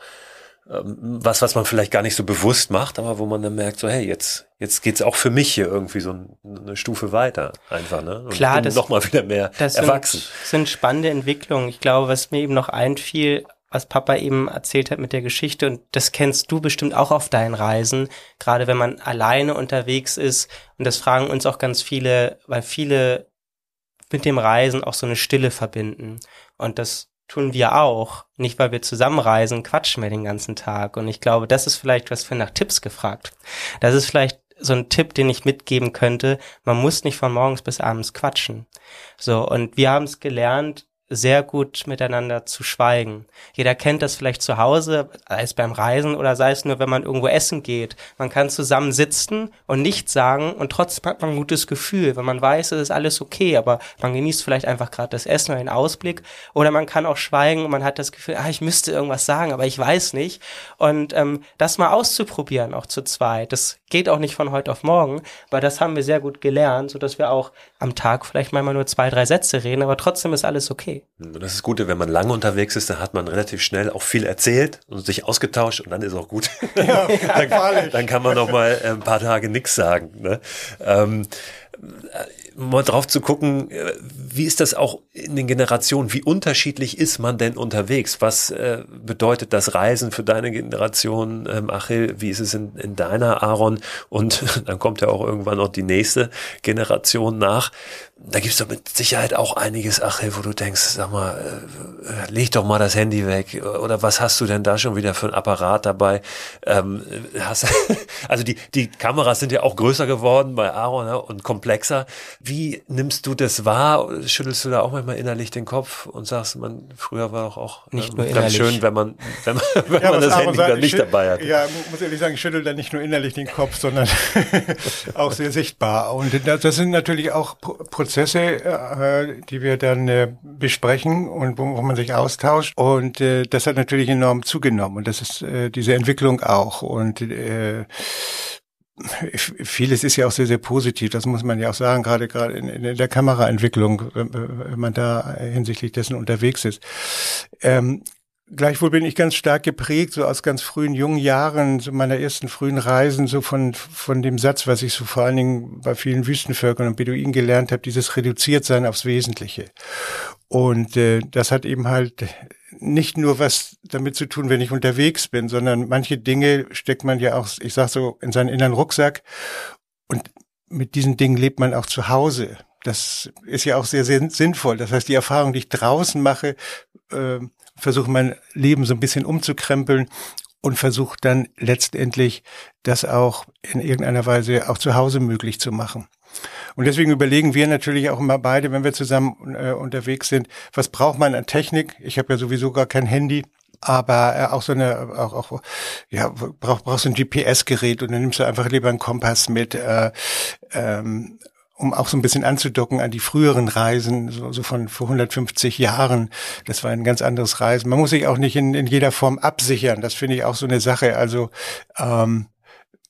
was, was man vielleicht gar nicht so bewusst macht, aber wo man dann merkt, so, hey, jetzt, jetzt geht's auch für mich hier irgendwie so eine Stufe weiter, einfach, ne? Und Klar, das, noch mal wieder mehr das erwachsen. Sind, sind spannende Entwicklungen. Ich glaube, was mir eben noch einfiel, was Papa eben erzählt hat mit der Geschichte, und das kennst du bestimmt auch auf deinen Reisen, gerade wenn man alleine unterwegs ist, und das fragen uns auch ganz viele, weil viele mit dem Reisen auch so eine Stille verbinden. Und das tun wir auch. Nicht, weil wir zusammenreisen, quatschen wir den ganzen Tag. Und ich glaube, das ist vielleicht was für nach Tipps gefragt. Das ist vielleicht so ein Tipp, den ich mitgeben könnte. Man muss nicht von morgens bis abends quatschen. So. Und wir haben es gelernt, sehr gut miteinander zu schweigen. Jeder kennt das vielleicht zu Hause, sei es beim Reisen oder sei es nur, wenn man irgendwo essen geht. Man kann zusammen sitzen und nichts sagen und trotzdem hat man ein gutes Gefühl, weil man weiß, es ist alles okay, aber man genießt vielleicht einfach gerade das Essen oder den Ausblick. Oder man kann auch schweigen und man hat das Gefühl, ah, ich müsste irgendwas sagen, aber ich weiß nicht. Und ähm, das mal auszuprobieren, auch zu zweit, das geht auch nicht von heute auf morgen, weil das haben wir sehr gut gelernt, so dass wir auch am Tag vielleicht manchmal nur zwei, drei Sätze reden, aber trotzdem ist alles okay. Und das ist Gute, wenn man lange unterwegs ist, dann hat man relativ schnell auch viel erzählt und sich ausgetauscht und dann ist auch gut. Ja, dann, dann, kann man noch mal ein paar Tage nichts sagen. Ne? Ähm, mal drauf zu gucken, äh, wie ist das auch in den Generationen? Wie unterschiedlich ist man denn unterwegs? Was äh, bedeutet das Reisen für deine Generation, ähm, Achil? Wie ist es in, in deiner, Aaron? Und dann kommt ja auch irgendwann noch die nächste Generation nach. Da gibt's doch mit Sicherheit auch einiges, Achil, wo du denkst, sag mal, äh, leg doch mal das Handy weg. Oder was hast du denn da schon wieder für ein Apparat dabei? Ähm, hast, also die, die Kameras sind ja auch größer geworden bei Aaron ne, und komplexer. Wie nimmst du das wahr? schüttelst du da auch manchmal innerlich den Kopf und sagst, man, früher war auch, auch nicht ähm, nur innerlich. schön, wenn man, wenn man, wenn ja, man das Handy dann nicht dabei hat. Ja, muss ehrlich sagen, ich schüttel da nicht nur innerlich den Kopf, sondern auch sehr sichtbar. Und das sind natürlich auch Prozesse, äh, die wir dann äh, besprechen und wo, man sich austauscht. Und äh, das hat natürlich enorm zugenommen. Und das ist diese Entwicklung auch. Und vieles ist ja auch sehr, sehr positiv. Das muss man ja auch sagen, gerade gerade in, in der Kameraentwicklung, wenn man da hinsichtlich dessen unterwegs ist. Ähm, Gleichwohl bin ich ganz stark geprägt, so aus ganz frühen jungen Jahren, so meiner ersten frühen Reisen, so von, von dem Satz, was ich so vor allen Dingen bei vielen Wüstenvölkern und Beduinen gelernt habe, dieses reduziert sein aufs Wesentliche. Und äh, das hat eben halt nicht nur was damit zu tun, wenn ich unterwegs bin, sondern manche Dinge steckt man ja auch, ich sag so, in seinen inneren Rucksack. Und mit diesen Dingen lebt man auch zu Hause. Das ist ja auch sehr, sehr sinnvoll. Das heißt, die Erfahrung, die ich draußen mache, äh, versuche mein Leben so ein bisschen umzukrempeln und versuche dann letztendlich das auch in irgendeiner Weise auch zu Hause möglich zu machen. Und deswegen überlegen wir natürlich auch immer beide, wenn wir zusammen äh, unterwegs sind, was braucht man an Technik? Ich habe ja sowieso gar kein Handy aber äh, auch so eine auch, auch ja brauch, brauchst ein GPS-Gerät und dann nimmst du einfach lieber einen Kompass mit äh, ähm, um auch so ein bisschen anzudocken an die früheren Reisen, so, so von vor 150 Jahren. Das war ein ganz anderes Reisen. Man muss sich auch nicht in, in jeder Form absichern. Das finde ich auch so eine Sache. Also ähm,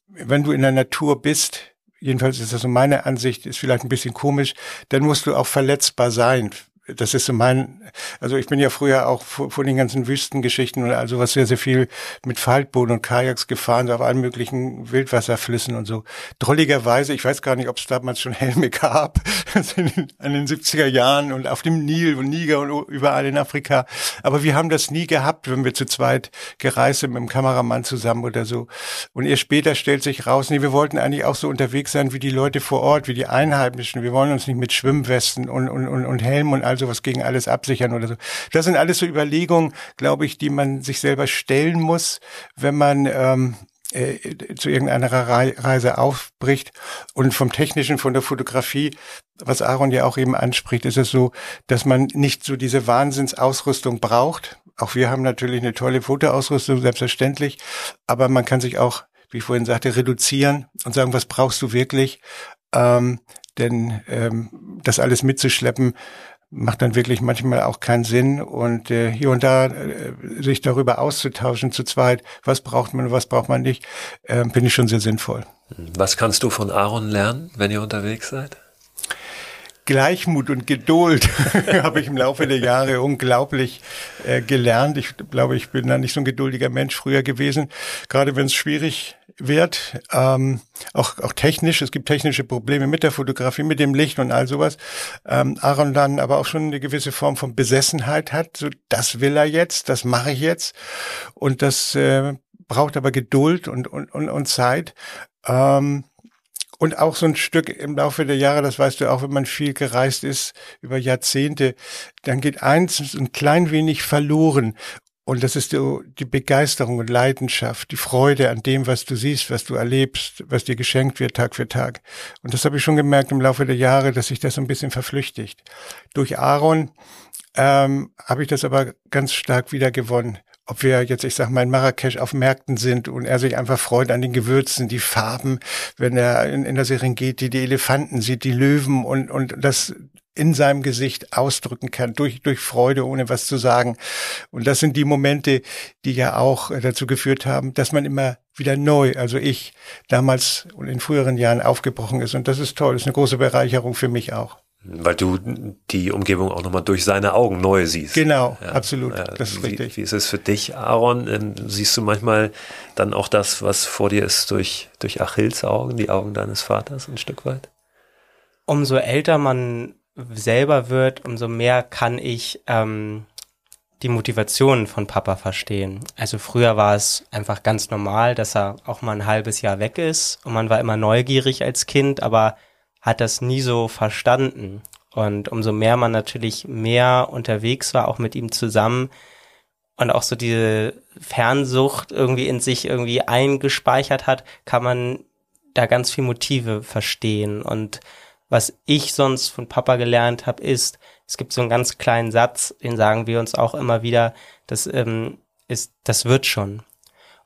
wenn du in der Natur bist, jedenfalls ist das so meine Ansicht, ist vielleicht ein bisschen komisch, dann musst du auch verletzbar sein das ist so mein, also ich bin ja früher auch vor, vor den ganzen Wüstengeschichten und also was sehr, sehr viel mit Faltbooten und Kajaks gefahren, so auf allen möglichen Wildwasserflüssen und so. Drolligerweise, ich weiß gar nicht, ob es damals schon Helme gab, in den 70er Jahren und auf dem Nil und Niger und überall in Afrika. Aber wir haben das nie gehabt, wenn wir zu zweit gereist sind mit dem Kameramann zusammen oder so. Und erst später stellt sich raus, nee, wir wollten eigentlich auch so unterwegs sein wie die Leute vor Ort, wie die Einheimischen. Wir wollen uns nicht mit Schwimmwesten und, und, und, und Helm und all all sowas gegen alles absichern oder so. Das sind alles so Überlegungen, glaube ich, die man sich selber stellen muss, wenn man ähm, äh, zu irgendeiner Reise aufbricht. Und vom Technischen, von der Fotografie, was Aaron ja auch eben anspricht, ist es so, dass man nicht so diese Wahnsinnsausrüstung braucht. Auch wir haben natürlich eine tolle Fotoausrüstung, selbstverständlich. Aber man kann sich auch, wie ich vorhin sagte, reduzieren und sagen, was brauchst du wirklich? Ähm, denn ähm, das alles mitzuschleppen, macht dann wirklich manchmal auch keinen Sinn und äh, hier und da äh, sich darüber auszutauschen zu zweit, was braucht man und was braucht man nicht, äh, finde ich schon sehr sinnvoll. Was kannst du von Aaron lernen, wenn ihr unterwegs seid? Gleichmut und Geduld habe ich im Laufe der Jahre unglaublich äh, gelernt. Ich glaube, ich bin da nicht so ein geduldiger Mensch früher gewesen, gerade wenn es schwierig wird, ähm, auch, auch technisch. Es gibt technische Probleme mit der Fotografie, mit dem Licht und all sowas. Ähm, Aaron dann aber auch schon eine gewisse Form von Besessenheit hat. So, das will er jetzt, das mache ich jetzt. Und das äh, braucht aber Geduld und, und, und, und Zeit. Ähm, und auch so ein Stück im Laufe der Jahre, das weißt du auch, wenn man viel gereist ist, über Jahrzehnte, dann geht eins ein klein wenig verloren. Und das ist die, die Begeisterung und Leidenschaft, die Freude an dem, was du siehst, was du erlebst, was dir geschenkt wird Tag für Tag. Und das habe ich schon gemerkt im Laufe der Jahre, dass sich das so ein bisschen verflüchtigt. Durch Aaron ähm, habe ich das aber ganz stark wieder gewonnen ob wir jetzt, ich sag mal, in Marrakesch auf Märkten sind und er sich einfach freut an den Gewürzen, die Farben, wenn er in, in der Serengeti die Elefanten sieht, die Löwen und, und das in seinem Gesicht ausdrücken kann, durch, durch Freude, ohne was zu sagen. Und das sind die Momente, die ja auch dazu geführt haben, dass man immer wieder neu, also ich damals und in früheren Jahren aufgebrochen ist. Und das ist toll, das ist eine große Bereicherung für mich auch. Weil du die Umgebung auch nochmal durch seine Augen neu siehst. Genau, ja, absolut. Ja, das ist wie, richtig. Wie ist es für dich, Aaron? Ähm, siehst du manchmal dann auch das, was vor dir ist, durch, durch Achilles Augen, die Augen deines Vaters ein Stück weit? Umso älter man selber wird, umso mehr kann ich ähm, die Motivation von Papa verstehen. Also früher war es einfach ganz normal, dass er auch mal ein halbes Jahr weg ist und man war immer neugierig als Kind, aber hat das nie so verstanden. Und umso mehr man natürlich mehr unterwegs war, auch mit ihm zusammen und auch so diese Fernsucht irgendwie in sich irgendwie eingespeichert hat, kann man da ganz viel Motive verstehen. Und Was ich sonst von Papa gelernt habe, ist, es gibt so einen ganz kleinen Satz, den sagen wir uns auch immer wieder, das ähm, ist, das wird schon.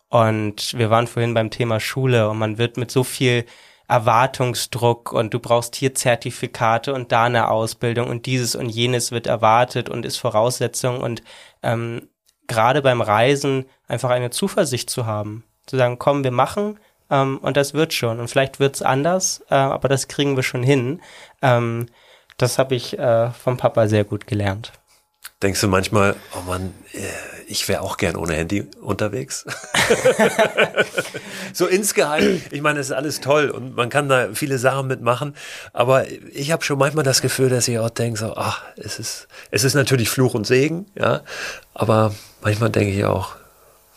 Und wir waren vorhin beim Thema Schule und man wird mit so viel Erwartungsdruck und du brauchst hier Zertifikate und da eine Ausbildung und dieses und jenes wird erwartet und ist Voraussetzung und ähm, gerade beim Reisen einfach eine Zuversicht zu haben, zu sagen, komm, wir machen ähm, und das wird schon und vielleicht wird's anders, äh, aber das kriegen wir schon hin. Ähm, das habe ich äh, vom Papa sehr gut gelernt. Denkst du manchmal, oh Mann, äh, ich wäre auch gern ohne Handy unterwegs? so insgeheim, ich meine, es ist alles toll und man kann da viele Sachen mitmachen, aber ich habe schon manchmal das Gefühl, dass ich auch denke, so, ach, es ist, es ist natürlich Fluch und Segen, ja, aber manchmal denke ich auch,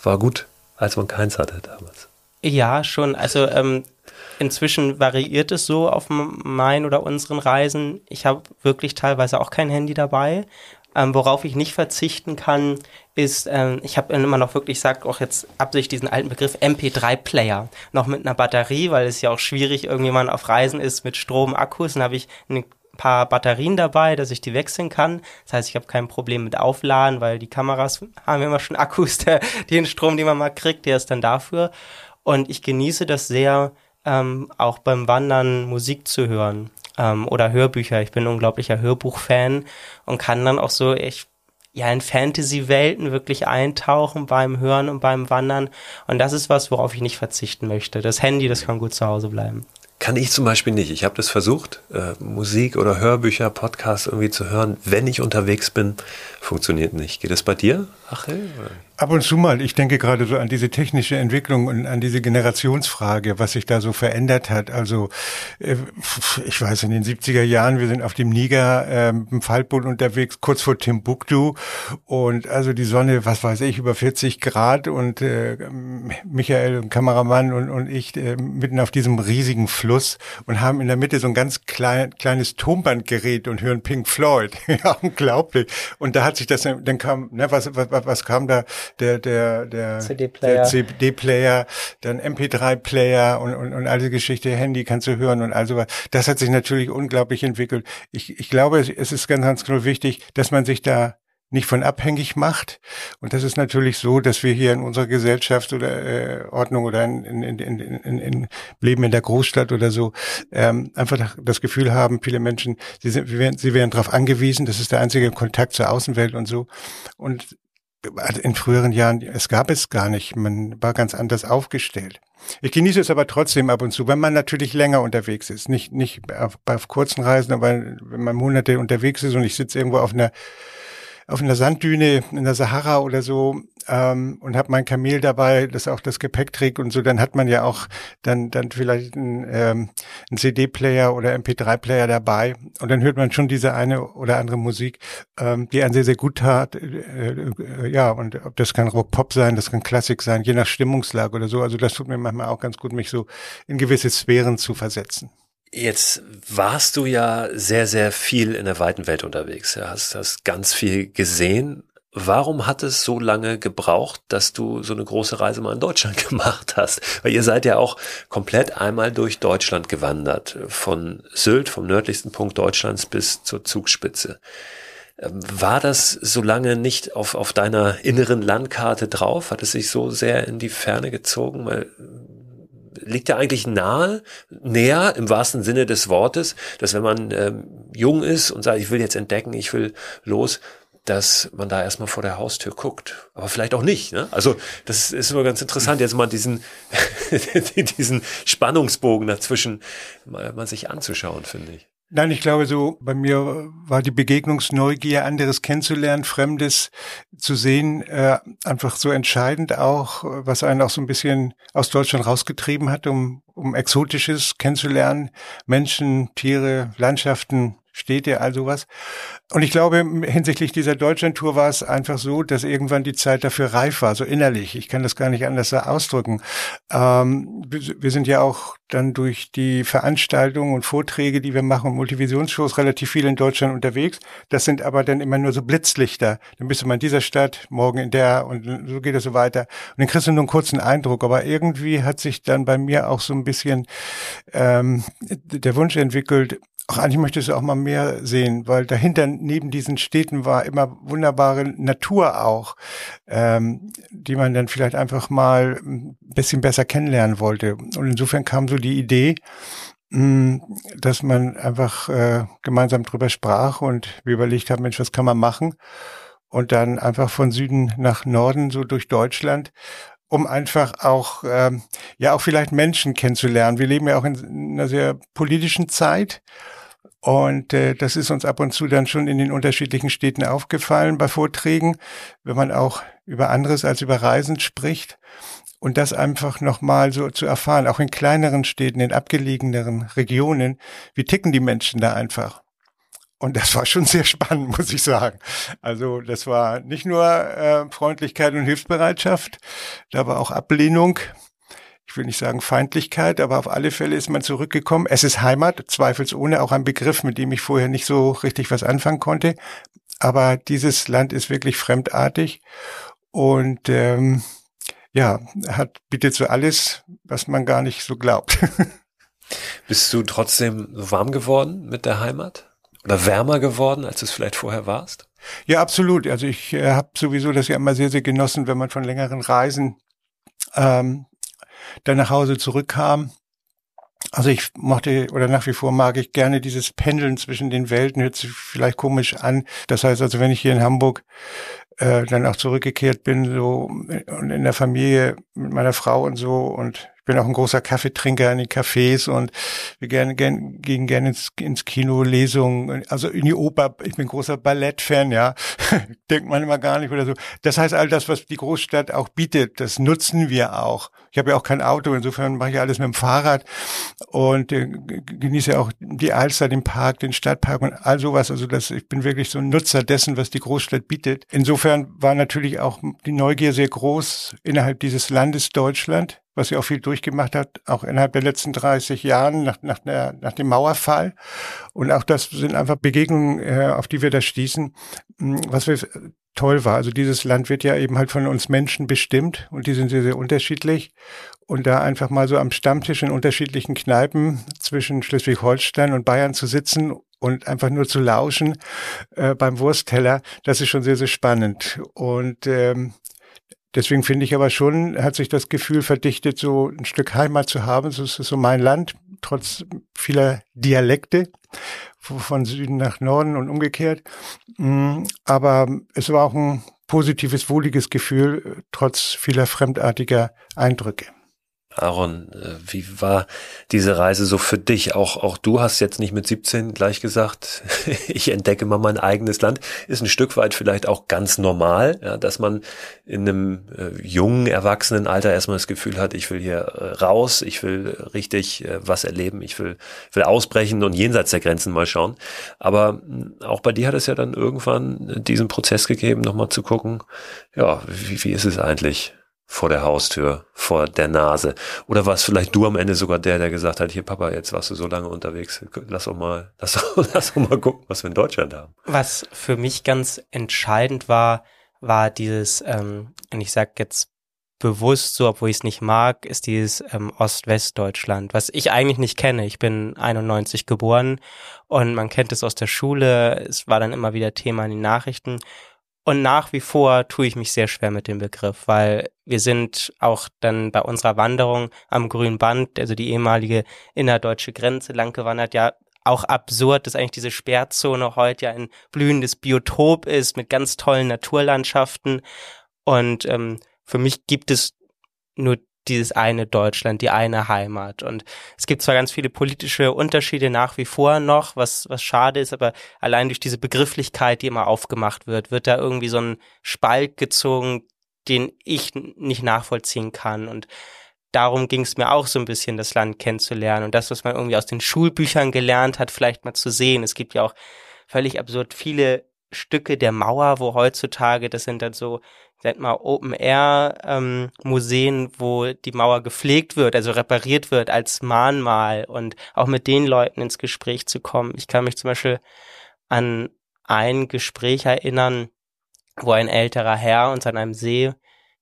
war gut, als man keins hatte damals. Ja, schon. Also ähm, inzwischen variiert es so auf meinen oder unseren Reisen. Ich habe wirklich teilweise auch kein Handy dabei. Ähm, worauf ich nicht verzichten kann, ist, ähm, ich habe immer noch wirklich sagt auch jetzt absichtlich diesen alten Begriff MP3-Player noch mit einer Batterie, weil es ja auch schwierig irgendwie man auf Reisen ist mit Strom, Akkus. Dann habe ich ein paar Batterien dabei, dass ich die wechseln kann. Das heißt, ich habe kein Problem mit Aufladen, weil die Kameras haben immer schon Akkus, der, den Strom, den man mal kriegt, der ist dann dafür. Und ich genieße das sehr, ähm, auch beim Wandern Musik zu hören ähm, oder Hörbücher. Ich bin unglaublicher Hörbuchfan und kann dann auch so echt ja in Fantasy-Welten wirklich eintauchen beim Hören und beim Wandern. Und das ist was, worauf ich nicht verzichten möchte. Das Handy, das kann gut zu Hause bleiben. Kann ich zum Beispiel nicht. Ich habe das versucht, äh, Musik oder Hörbücher, Podcasts irgendwie zu hören, wenn ich unterwegs bin. Funktioniert nicht. Geht das bei dir, Achel? Ab und zu mal. Ich denke gerade so an diese technische Entwicklung und an diese Generationsfrage, was sich da so verändert hat. Also äh, ich weiß, in den 70er Jahren, wir sind auf dem Niger äh, im Faltboot unterwegs, kurz vor Timbuktu und also die Sonne, was weiß ich, über 40 Grad und äh, Michael, Kameramann und, und ich äh, mitten auf diesem riesigen Fluss und haben in der Mitte so ein ganz klein, kleines Tonbandgerät und hören Pink Floyd. ja, unglaublich. Und da hat sich das, dann kam, ne, was, was, was kam da? Der, der, der CD-Player, CD-Player dann MP3-Player und, und, und all diese Geschichte, Handy kannst du hören und all sowas. Das hat sich natürlich unglaublich entwickelt. Ich, ich glaube, es ist ganz, ganz wichtig, dass man sich da nicht von abhängig macht. Und das ist natürlich so, dass wir hier in unserer Gesellschaft oder äh, Ordnung oder in, in, in, in, in Leben in der Großstadt oder so ähm, einfach das Gefühl haben, viele Menschen, sie, sind, sie werden, sie werden darauf angewiesen, das ist der einzige Kontakt zur Außenwelt und so. Und in früheren Jahren, es gab es gar nicht. Man war ganz anders aufgestellt. Ich genieße es aber trotzdem ab und zu, wenn man natürlich länger unterwegs ist. Nicht, nicht auf, auf kurzen Reisen, aber wenn man Monate unterwegs ist und ich sitze irgendwo auf einer auf einer Sanddüne in der Sahara oder so ähm, und habe mein Kamel dabei, das auch das Gepäck trägt und so, dann hat man ja auch dann dann vielleicht einen, ähm, einen CD-Player oder MP3-Player dabei und dann hört man schon diese eine oder andere Musik, ähm, die einen sehr sehr gut tat. Äh, äh, ja und ob das kann Rock-Pop sein, das kann Klassik sein, je nach Stimmungslage oder so. Also das tut mir manchmal auch ganz gut, mich so in gewisse Sphären zu versetzen. Jetzt warst du ja sehr, sehr viel in der weiten Welt unterwegs. Ja, hast, hast ganz viel gesehen. Warum hat es so lange gebraucht, dass du so eine große Reise mal in Deutschland gemacht hast? Weil ihr seid ja auch komplett einmal durch Deutschland gewandert. Von Sylt, vom nördlichsten Punkt Deutschlands bis zur Zugspitze. Ähm, war das so lange nicht auf, auf deiner inneren Landkarte drauf? Hat es sich so sehr in die Ferne gezogen? Weil liegt ja eigentlich nahe, näher im wahrsten Sinne des Wortes, dass wenn man ähm, jung ist und sagt, ich will jetzt entdecken, ich will los, dass man da erstmal vor der Haustür guckt. Aber vielleicht auch nicht. Ne? Also das ist immer ganz interessant, jetzt mal diesen, diesen Spannungsbogen dazwischen mal, mal sich anzuschauen, finde ich. Nein, ich glaube so, bei mir war die Begegnungsneugier, anderes kennenzulernen, Fremdes zu sehen, äh, einfach so entscheidend auch, was einen auch so ein bisschen aus Deutschland rausgetrieben hat, um, um Exotisches kennenzulernen, Menschen, Tiere, Landschaften, Städte, all sowas. Und ich glaube, hinsichtlich dieser Deutschlandtour war es einfach so, dass irgendwann die Zeit dafür reif war, so innerlich. Ich kann das gar nicht anders ausdrücken. Ähm, wir sind ja auch dann durch die Veranstaltungen und Vorträge, die wir machen, Multivisionsshows, relativ viel in Deutschland unterwegs. Das sind aber dann immer nur so Blitzlichter. Dann bist du mal in dieser Stadt, morgen in der und so geht es so weiter. Und dann kriegst du nur einen kurzen Eindruck. Aber irgendwie hat sich dann bei mir auch so ein bisschen ähm, der Wunsch entwickelt, ach, eigentlich möchtest du auch mal mehr sehen, weil dahinter neben diesen Städten war immer wunderbare Natur auch, ähm, die man dann vielleicht einfach mal ein bisschen besser kennenlernen wollte. Und insofern kam so die Idee, mh, dass man einfach äh, gemeinsam drüber sprach und wir überlegt haben, Mensch, was kann man machen? Und dann einfach von Süden nach Norden, so durch Deutschland, um einfach auch, ähm, ja, auch vielleicht Menschen kennenzulernen. Wir leben ja auch in einer sehr politischen Zeit. Und äh, das ist uns ab und zu dann schon in den unterschiedlichen Städten aufgefallen bei Vorträgen, wenn man auch über anderes als über Reisen spricht. Und das einfach nochmal so zu erfahren, auch in kleineren Städten, in abgelegeneren Regionen, wie ticken die Menschen da einfach. Und das war schon sehr spannend, muss ich sagen. Also das war nicht nur äh, Freundlichkeit und Hilfsbereitschaft, da war auch Ablehnung. Ich will nicht sagen Feindlichkeit, aber auf alle Fälle ist man zurückgekommen. Es ist Heimat, zweifelsohne auch ein Begriff, mit dem ich vorher nicht so richtig was anfangen konnte. Aber dieses Land ist wirklich fremdartig und ähm, ja, hat bietet so alles, was man gar nicht so glaubt. Bist du trotzdem warm geworden mit der Heimat? oder wärmer geworden, als du es vielleicht vorher warst? Ja, absolut. Also ich äh, habe sowieso das ja immer sehr, sehr genossen, wenn man von längeren Reisen ähm, dann nach Hause zurückkam. Also ich mochte oder nach wie vor mag ich gerne dieses Pendeln zwischen den Welten, hört sich vielleicht komisch an. Das heißt also, wenn ich hier in Hamburg äh, dann auch zurückgekehrt bin, so und in der Familie mit meiner Frau und so und ich bin auch ein großer Kaffeetrinker in den Cafés und wir gerne, gerne, gehen gerne ins, ins Kino, Lesungen, also in die Oper. Ich bin großer Ballettfan, ja. Denkt man immer gar nicht oder so. Das heißt, all das, was die Großstadt auch bietet, das nutzen wir auch. Ich habe ja auch kein Auto, insofern mache ich alles mit dem Fahrrad und äh, genieße auch die Alster, den Park, den Stadtpark und all sowas. Also das, ich bin wirklich so ein Nutzer dessen, was die Großstadt bietet. Insofern war natürlich auch die Neugier sehr groß innerhalb dieses Landes Deutschland was sie auch viel durchgemacht hat, auch innerhalb der letzten 30 Jahren nach, nach, der, nach dem Mauerfall. Und auch das sind einfach Begegnungen, äh, auf die wir da stießen, hm, was wir toll war. Also dieses Land wird ja eben halt von uns Menschen bestimmt und die sind sehr, sehr unterschiedlich. Und da einfach mal so am Stammtisch in unterschiedlichen Kneipen zwischen Schleswig-Holstein und Bayern zu sitzen und einfach nur zu lauschen äh, beim Wurstteller, das ist schon sehr, sehr spannend. Und ähm, Deswegen finde ich aber schon, hat sich das Gefühl verdichtet, so ein Stück Heimat zu haben. So ist so mein Land, trotz vieler Dialekte von Süden nach Norden und umgekehrt. Mm, aber es war auch ein positives, wohliges Gefühl, trotz vieler fremdartiger Eindrücke. Aaron, äh, wie war diese Reise so für dich? Auch, auch du hast jetzt nicht mit 17 gleich gesagt, ich entdecke mal mein eigenes Land. Ist ein Stück weit vielleicht auch ganz normal, ja, dass man in einem äh, jungen, erwachsenen Alter erstmal das Gefühl hat, ich will hier äh, raus, ich will richtig äh, was erleben, ich will, will ausbrechen und jenseits der Grenzen mal schauen. Aber äh, auch bei dir hat es ja dann irgendwann diesen Prozess gegeben, nochmal zu gucken, ja, wie, wie ist es eigentlich? Vor der Haustür, vor der Nase? Oder warst vielleicht du am Ende sogar der, der gesagt hat, hier Papa, jetzt warst du so lange unterwegs, lass doch mal, lass doch, lass doch mal gucken, was wir in Deutschland haben. Was für mich ganz entscheidend war, war dieses, ähm, und ich sag jetzt bewusst so, obwohl ich es nicht mag, ist dieses ähm, Ost-West-Deutschland, was ich eigentlich nicht kenne. Ich bin 91 geboren und man kennt es aus der Schule. Es war dann immer wieder Thema in den Nachrichten. Und nach wie vor tue ich mich sehr schwer mit dem Begriff, weil wir sind auch dann bei unserer Wanderung am Grünen Band, also die ehemalige innerdeutsche Grenze lang gewandert, ja auch absurd, dass eigentlich diese Sperrzone heute ja ein blühendes Biotop ist mit ganz tollen Naturlandschaften. Und ähm, für mich gibt es nur dieses eine Deutschland, die eine Heimat. Und es gibt zwar ganz viele politische Unterschiede nach wie vor noch, was, was schade ist, aber allein durch diese Begrifflichkeit, die immer aufgemacht wird, wird da irgendwie so ein Spalt gezogen, den ich nicht nachvollziehen kann. Und darum ging es mir auch so ein bisschen, das Land kennenzulernen und das, was man irgendwie aus den Schulbüchern gelernt hat, vielleicht mal zu sehen. Es gibt ja auch völlig absurd viele Stücke der Mauer, wo heutzutage, das sind dann so nennt mal Open-Air-Museen, ähm, wo die Mauer gepflegt wird, also repariert wird als Mahnmal und auch mit den Leuten ins Gespräch zu kommen. Ich kann mich zum Beispiel an ein Gespräch erinnern, wo ein älterer Herr uns an einem See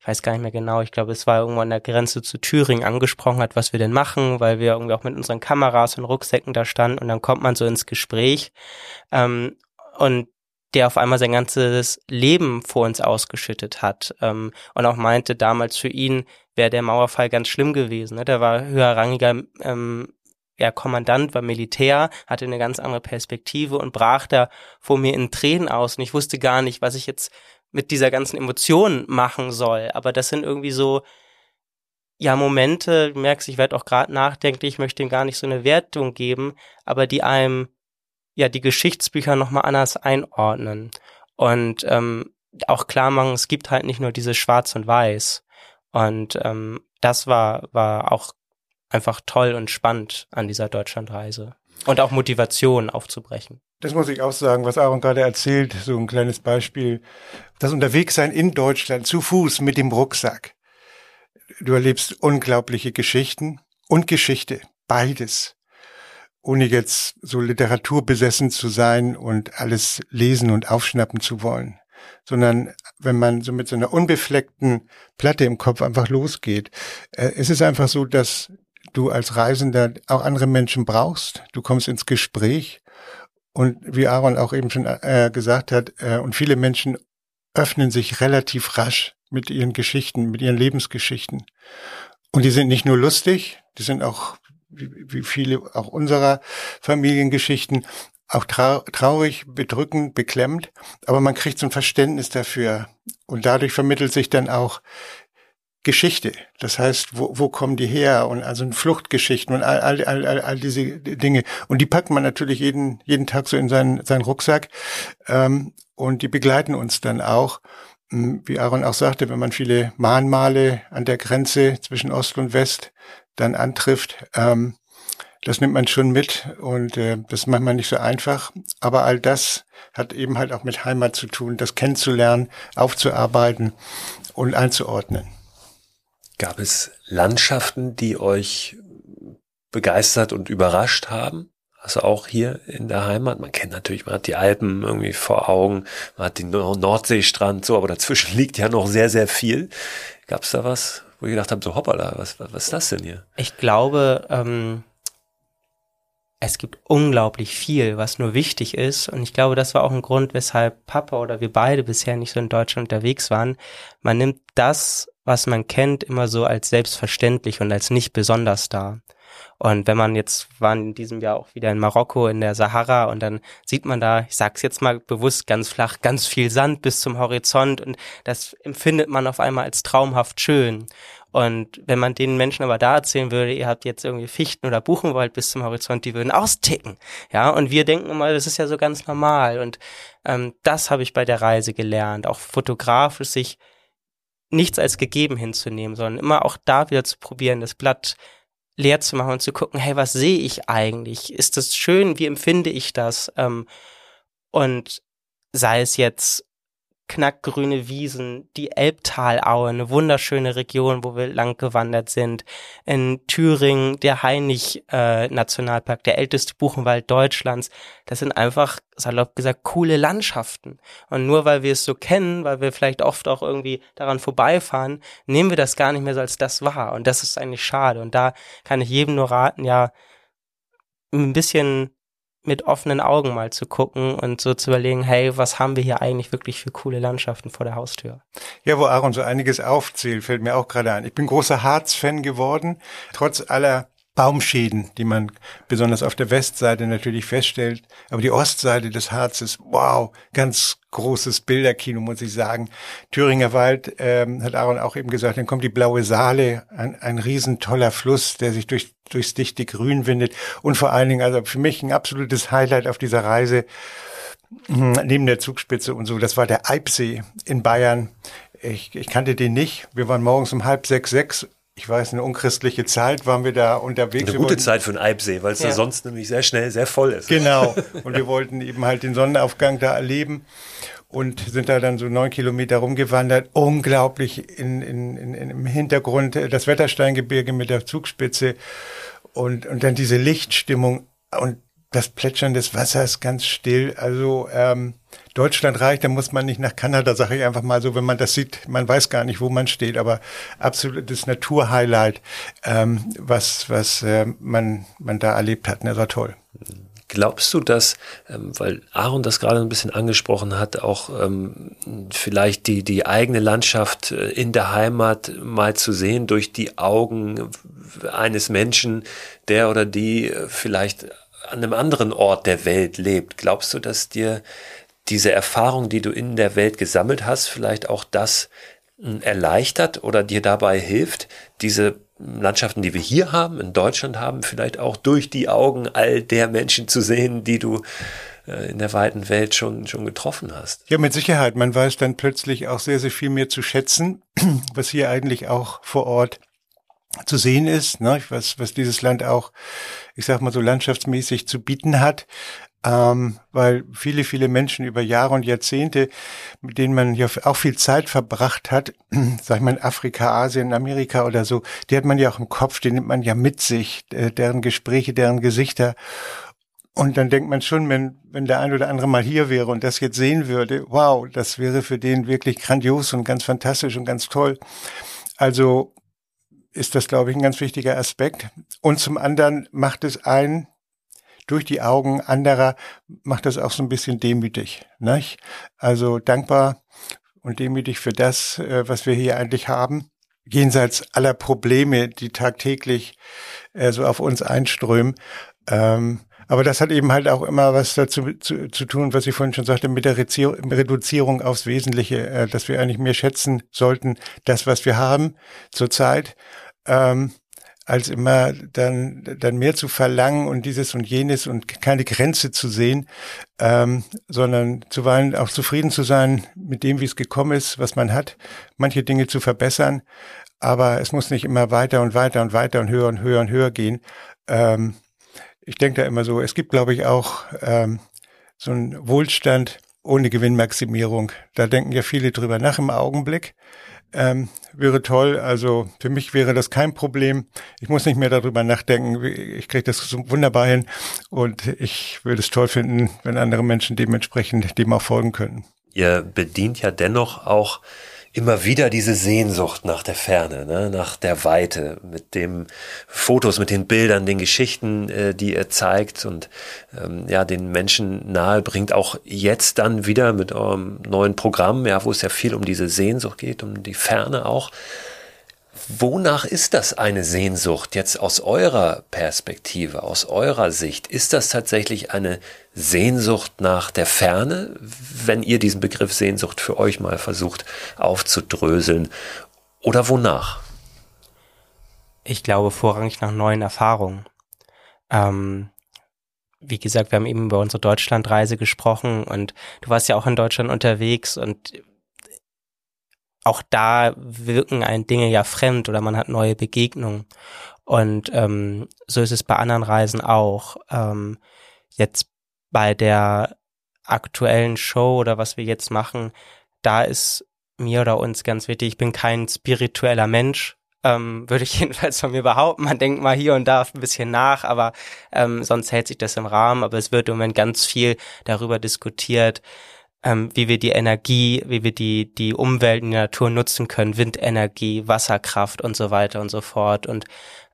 ich weiß gar nicht mehr genau, ich glaube, es war irgendwo an der Grenze zu Thüringen angesprochen hat, was wir denn machen, weil wir irgendwie auch mit unseren Kameras und Rucksäcken da standen und dann kommt man so ins Gespräch ähm, und der auf einmal sein ganzes Leben vor uns ausgeschüttet hat ähm, und auch meinte, damals für ihn wäre der Mauerfall ganz schlimm gewesen. Ne? Der war höherrangiger ähm, ja, Kommandant, war Militär, hatte eine ganz andere Perspektive und brach da vor mir in Tränen aus und ich wusste gar nicht, was ich jetzt mit dieser ganzen Emotion machen soll. Aber das sind irgendwie so, ja, Momente, du merkst, ich werde auch gerade nachdenklich, ich möchte ihm gar nicht so eine Wertung geben, aber die einem ja die Geschichtsbücher nochmal anders einordnen. Und ähm, auch klar machen, es gibt halt nicht nur diese Schwarz und Weiß. Und ähm, das war, war auch einfach toll und spannend an dieser Deutschlandreise. Und auch Motivation aufzubrechen. Das muss ich auch sagen, was Aaron gerade erzählt, so ein kleines Beispiel. Das Unterwegssein in Deutschland zu Fuß mit dem Rucksack. Du erlebst unglaubliche Geschichten und Geschichte, beides. Ohne jetzt so literaturbesessen zu sein und alles lesen und aufschnappen zu wollen. Sondern wenn man so mit so einer unbefleckten Platte im Kopf einfach losgeht. Äh, es ist einfach so, dass du als Reisender auch andere Menschen brauchst. Du kommst ins Gespräch und wie Aaron auch eben schon äh, gesagt hat, äh, und viele Menschen öffnen sich relativ rasch mit ihren Geschichten, mit ihren Lebensgeschichten. Und die sind nicht nur lustig, die sind auch, wie, viele auch unserer Familiengeschichten, auch trau traurig, bedrückend, beklemmt, aber man kriegt so ein Verständnis dafür. Und dadurch vermittelt sich dann auch Geschichte. Das heißt, wo, wo kommen die her? Und also Fluchtgeschichten und all, all, all, all diese Dinge. Und die packt man natürlich jeden, jeden Tag so in seinen, seinen Rucksack. Ähm, und die begleiten uns dann auch. Hm, wie Aaron auch sagte, wenn man viele Mahnmale an der Grenze zwischen Ost und West dann antrifft, ähm, das nimmt man schon mit und äh, das ist manchmal nicht so einfach. Aber all das hat eben halt auch mit Heimat zu tun, das kennenzulernen, aufzuarbeiten und einzuordnen. Gab es Landschaften, die euch begeistert und überrascht haben? Also auch hier in der Heimat. Man kennt natürlich, man hat die Alpen irgendwie vor Augen, man hat den Nordseestrand, so, aber dazwischen liegt ja noch sehr, sehr viel. Gab es da was, wo ihr gedacht habt, so hoppala, was, was ist das denn hier? Ich glaube, ähm, es gibt unglaublich viel, was nur wichtig ist. Und ich glaube, das war auch ein Grund, weshalb Papa oder wir beide bisher nicht so in Deutschland unterwegs waren. Man nimmt das, was man kennt, immer so als selbstverständlich und als nicht besonders da. Und wenn man jetzt war in diesem Jahr auch wieder in Marokko in der Sahara und dann sieht man da, ich sag's jetzt mal bewusst ganz flach, ganz viel Sand bis zum Horizont und das empfindet man auf einmal als traumhaft schön. Und wenn man den Menschen aber da erzählen würde, ihr habt jetzt irgendwie Fichten oder Buchenwald bis zum Horizont, die würden austicken. Ja, und wir denken immer, das ist ja so ganz normal. Und ähm, das habe ich bei der Reise gelernt, auch fotografisch sich nichts als gegeben hinzunehmen, sondern immer auch da wieder zu probieren, das Blatt leer zu machen und zu gucken, hey, was sehe ich eigentlich? Ist das schön? Wie empfinde ich das? Ähm, und sei es jetzt knackgrüne Wiesen, die Elbtalaue, eine wunderschöne Region, wo wir lang gewandert sind. In Thüringen der Hainich äh, der älteste Buchenwald Deutschlands. Das sind einfach, salopp gesagt, coole Landschaften. Und nur weil wir es so kennen, weil wir vielleicht oft auch irgendwie daran vorbeifahren, nehmen wir das gar nicht mehr so als das wahr. Und das ist eigentlich schade. Und da kann ich jedem nur raten, ja, ein bisschen mit offenen Augen mal zu gucken und so zu überlegen, hey, was haben wir hier eigentlich wirklich für coole Landschaften vor der Haustür? Ja, wo Aaron so einiges aufzählt, fällt mir auch gerade ein. Ich bin großer Harz-Fan geworden, trotz aller Baumschäden, die man besonders auf der Westseite natürlich feststellt. Aber die Ostseite des Harzes, wow, ganz großes Bilderkino, muss ich sagen. Thüringer Wald, ähm, hat Aaron auch eben gesagt, dann kommt die Blaue Saale, ein, ein riesen toller Fluss, der sich durch, durchs dichte Grün windet. Und vor allen Dingen, also für mich ein absolutes Highlight auf dieser Reise, hm, neben der Zugspitze und so, das war der Eibsee in Bayern. Ich, ich kannte den nicht. Wir waren morgens um halb sechs, sechs ich weiß, eine unchristliche Zeit waren wir da unterwegs. Eine gute Zeit für einen Eibsee, weil es ja. da sonst nämlich sehr schnell sehr voll ist. Genau. Und wir wollten eben halt den Sonnenaufgang da erleben und sind da dann so neun Kilometer rumgewandert. Unglaublich in, in, in, im Hintergrund das Wettersteingebirge mit der Zugspitze und, und dann diese Lichtstimmung und das Plätschern des Wassers ganz still. Also ähm, Deutschland reicht, dann muss man nicht nach Kanada, sage ich einfach mal so, wenn man das sieht, man weiß gar nicht, wo man steht, aber absolutes Naturhighlight, ähm, was, was äh, man, man da erlebt hat, ne, war toll. Glaubst du, dass, ähm, weil Aaron das gerade ein bisschen angesprochen hat, auch ähm, vielleicht die, die eigene Landschaft äh, in der Heimat mal zu sehen durch die Augen eines Menschen, der oder die äh, vielleicht an einem anderen Ort der Welt lebt? Glaubst du, dass dir diese Erfahrung, die du in der Welt gesammelt hast, vielleicht auch das hm, erleichtert oder dir dabei hilft, diese Landschaften, die wir hier haben, in Deutschland haben, vielleicht auch durch die Augen all der Menschen zu sehen, die du äh, in der weiten Welt schon, schon getroffen hast. Ja, mit Sicherheit. Man weiß dann plötzlich auch sehr, sehr viel mehr zu schätzen, was hier eigentlich auch vor Ort zu sehen ist, ne? was, was dieses Land auch, ich sag mal so landschaftsmäßig zu bieten hat ähm, weil viele, viele Menschen über Jahre und Jahrzehnte, mit denen man ja auch viel Zeit verbracht hat, sag ich mal in Afrika, Asien, Amerika oder so, die hat man ja auch im Kopf, die nimmt man ja mit sich, äh, deren Gespräche, deren Gesichter. Und dann denkt man schon, wenn, wenn der ein oder andere mal hier wäre und das jetzt sehen würde, wow, das wäre für den wirklich grandios und ganz fantastisch und ganz toll. Also ist das, glaube ich, ein ganz wichtiger Aspekt. Und zum anderen macht es einen durch die Augen anderer macht das auch so ein bisschen demütig. Nicht? Also dankbar und demütig für das, äh, was wir hier eigentlich haben, jenseits aller Probleme, die tagtäglich äh, so auf uns einströmen. Ähm, aber das hat eben halt auch immer was dazu zu, zu tun, was ich vorhin schon sagte, mit der Reduzierung aufs Wesentliche, äh, dass wir eigentlich mehr schätzen sollten, das, was wir haben zurzeit. Ähm, als immer dann, dann mehr zu verlangen und dieses und jenes und keine Grenze zu sehen, ähm, sondern zuweilen auch zufrieden zu sein mit dem, wie es gekommen ist, was man hat, manche Dinge zu verbessern, aber es muss nicht immer weiter und weiter und weiter und höher und höher und höher gehen. Ähm, ich denke da immer so, es gibt, glaube ich, auch ähm, so einen Wohlstand ohne Gewinnmaximierung. Da denken ja viele drüber nach im Augenblick ähm, wäre toll. Also für mich wäre das kein Problem. Ich muss nicht mehr darüber nachdenken. Ich kriege das so wunderbar hin und ich würde es toll finden, wenn andere Menschen dementsprechend dem auch folgen könnten. Ihr bedient ja dennoch auch immer wieder diese Sehnsucht nach der Ferne, ne, nach der Weite, mit dem Fotos, mit den Bildern, den Geschichten, äh, die er zeigt und ähm, ja den Menschen nahe bringt. Auch jetzt dann wieder mit eurem neuen Programm, ja, wo es ja viel um diese Sehnsucht geht, um die Ferne auch. Wonach ist das eine Sehnsucht jetzt aus eurer Perspektive, aus eurer Sicht? Ist das tatsächlich eine Sehnsucht nach der Ferne, wenn ihr diesen Begriff Sehnsucht für euch mal versucht aufzudröseln? Oder wonach? Ich glaube vorrangig nach neuen Erfahrungen. Ähm, wie gesagt, wir haben eben über unsere Deutschlandreise gesprochen und du warst ja auch in Deutschland unterwegs und auch da wirken ein Dinge ja fremd oder man hat neue Begegnungen. Und ähm, so ist es bei anderen Reisen auch. Ähm, jetzt bei der aktuellen Show oder was wir jetzt machen, da ist mir oder uns ganz wichtig, ich bin kein spiritueller Mensch, ähm, würde ich jedenfalls von mir behaupten. Man denkt mal hier und da ein bisschen nach, aber ähm, sonst hält sich das im Rahmen. Aber es wird im Moment ganz viel darüber diskutiert, ähm, wie wir die Energie, wie wir die, die Umwelt und die Natur nutzen können, Windenergie, Wasserkraft und so weiter und so fort. Und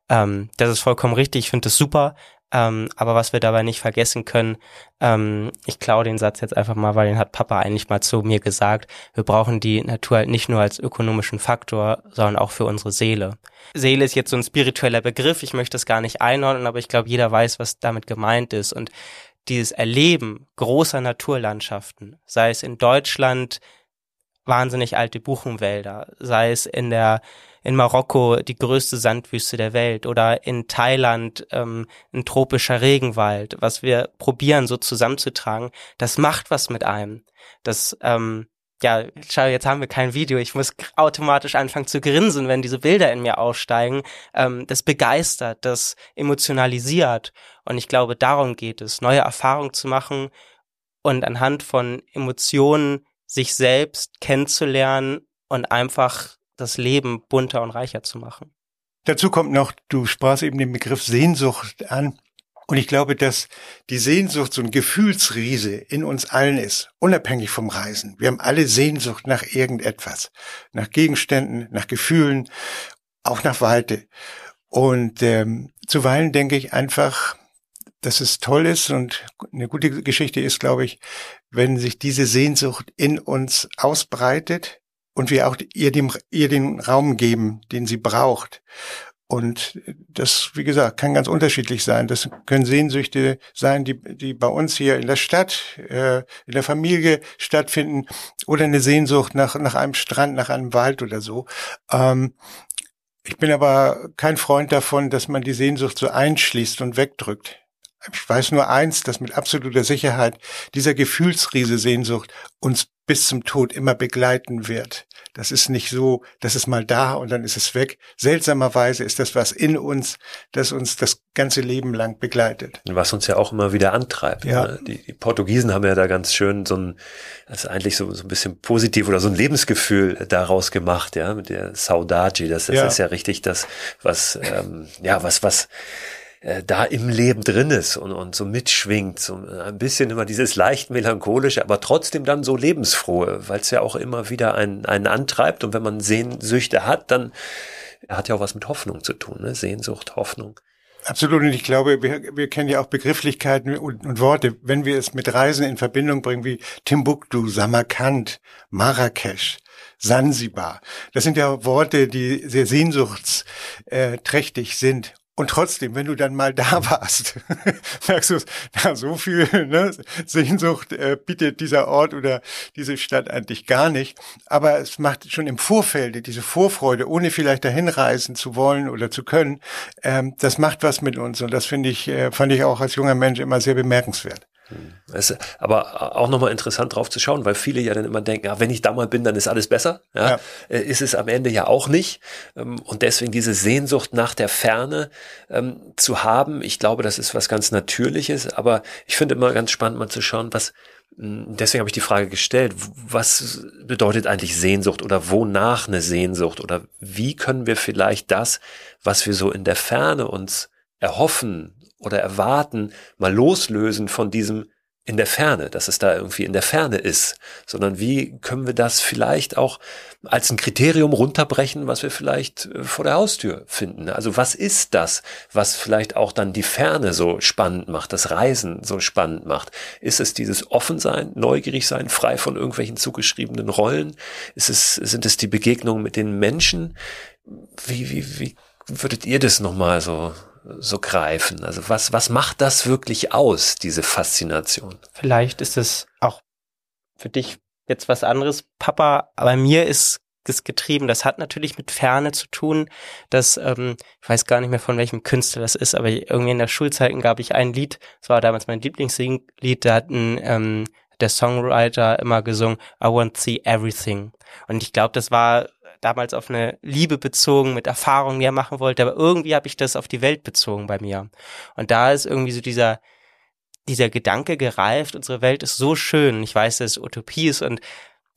ähm, das ist vollkommen richtig, ich finde das super. Ähm, aber was wir dabei nicht vergessen können, ähm, ich klaue den Satz jetzt einfach mal, weil den hat Papa eigentlich mal zu mir gesagt, wir brauchen die Natur halt nicht nur als ökonomischen Faktor, sondern auch für unsere Seele. Seele ist jetzt so ein spiritueller Begriff, ich möchte das gar nicht einordnen, aber ich glaube, jeder weiß, was damit gemeint ist. Und dieses Erleben großer Naturlandschaften, sei es in Deutschland wahnsinnig alte Buchenwälder, sei es in der in Marokko die größte Sandwüste der Welt oder in Thailand ähm, ein tropischer Regenwald, was wir probieren so zusammenzutragen, das macht was mit einem. Das ähm, ja, schau, jetzt haben wir kein Video. Ich muss automatisch anfangen zu grinsen, wenn diese Bilder in mir aufsteigen. Ähm, das begeistert, das emotionalisiert. Und ich glaube, darum geht es, neue Erfahrungen zu machen und anhand von Emotionen sich selbst kennenzulernen und einfach das Leben bunter und reicher zu machen. Dazu kommt noch, du sprachst eben den Begriff Sehnsucht an. Und ich glaube, dass die Sehnsucht so ein Gefühlsriese in uns allen ist, unabhängig vom Reisen. Wir haben alle Sehnsucht nach irgendetwas, nach Gegenständen, nach Gefühlen, auch nach Weite. Und ähm, zuweilen denke ich einfach, dass es toll ist und eine gute Geschichte ist, glaube ich, wenn sich diese Sehnsucht in uns ausbreitet und wir auch ihr, dem, ihr den Raum geben, den sie braucht. Und das, wie gesagt, kann ganz unterschiedlich sein. Das können Sehnsüchte sein, die, die bei uns hier in der Stadt, äh, in der Familie stattfinden, oder eine Sehnsucht nach, nach einem Strand, nach einem Wald oder so. Ähm, ich bin aber kein Freund davon, dass man die Sehnsucht so einschließt und wegdrückt. Ich weiß nur eins, dass mit absoluter Sicherheit dieser Gefühlsriese Sehnsucht uns bis zum Tod immer begleiten wird. Das ist nicht so, das ist mal da und dann ist es weg. Seltsamerweise ist das was in uns, das uns das ganze Leben lang begleitet. Was uns ja auch immer wieder antreibt. Ja. Ne? Die, die, Portugiesen haben ja da ganz schön so ein, also eigentlich so, so ein bisschen positiv oder so ein Lebensgefühl daraus gemacht, ja, mit der Saudade. Das, das ja. ist ja richtig das, was, ähm, ja, was, was, äh, da im Leben drin ist und, und so mitschwingt, so ein bisschen immer dieses leicht melancholische, aber trotzdem dann so lebensfrohe, weil es ja auch immer wieder einen, einen antreibt und wenn man Sehnsüchte hat, dann hat ja auch was mit Hoffnung zu tun, ne? Sehnsucht, Hoffnung. Absolut. Und ich glaube, wir, wir kennen ja auch Begrifflichkeiten und, und, Worte. Wenn wir es mit Reisen in Verbindung bringen, wie Timbuktu, Samarkand, Marrakesch, Sansibar. Das sind ja Worte, die sehr sehnsuchtsträchtig sind. Und trotzdem, wenn du dann mal da warst, merkst du, na, so viel ne, Sehnsucht äh, bietet dieser Ort oder diese Stadt eigentlich gar nicht. Aber es macht schon im Vorfelde diese Vorfreude, ohne vielleicht dahin reisen zu wollen oder zu können, ähm, das macht was mit uns. Und das finde ich, äh, fand ich auch als junger Mensch immer sehr bemerkenswert. Es aber auch nochmal interessant drauf zu schauen, weil viele ja dann immer denken, ja, wenn ich da mal bin, dann ist alles besser. Ja, ja. Äh, ist es am Ende ja auch nicht. Ähm, und deswegen diese Sehnsucht nach der Ferne ähm, zu haben, ich glaube, das ist was ganz Natürliches. Aber ich finde immer ganz spannend, mal zu schauen, was, hm, deswegen habe ich die Frage gestellt, was bedeutet eigentlich Sehnsucht oder wonach eine Sehnsucht oder wie können wir vielleicht das, was wir so in der Ferne uns erhoffen oder erwarten, mal loslösen von diesem in der Ferne, dass es da irgendwie in der Ferne ist, sondern wie können wir das vielleicht auch als ein Kriterium runterbrechen, was wir vielleicht äh, vor der Haustür finden. Also was ist das, was vielleicht auch dann die Ferne so spannend macht, das Reisen so spannend macht? Ist es dieses Offensein, neugierig sein, frei von irgendwelchen zugeschriebenen Rollen? Ist es, sind es die Begegnungen mit den Menschen? Wie, wie, wie würdet ihr das nochmal so so greifen? Also was, was macht das wirklich aus, diese Faszination? Vielleicht ist es auch für dich jetzt was anderes, Papa, aber mir ist es getrieben. Das hat natürlich mit Ferne zu tun. dass ähm, ich weiß gar nicht mehr von welchem Künstler das ist, aber irgendwie in der Schulzeiten gab ich ein Lied, das war damals mein Lieblingslied, da hat ein, ähm, der Songwriter immer gesungen, I want to see everything. Und ich glaube, das war damals auf eine Liebe bezogen, mit Erfahrungen, er machen wollte, aber irgendwie habe ich das auf die Welt bezogen bei mir. Und da ist irgendwie so dieser, dieser Gedanke gereift, unsere Welt ist so schön. Ich weiß, dass es Utopie ist und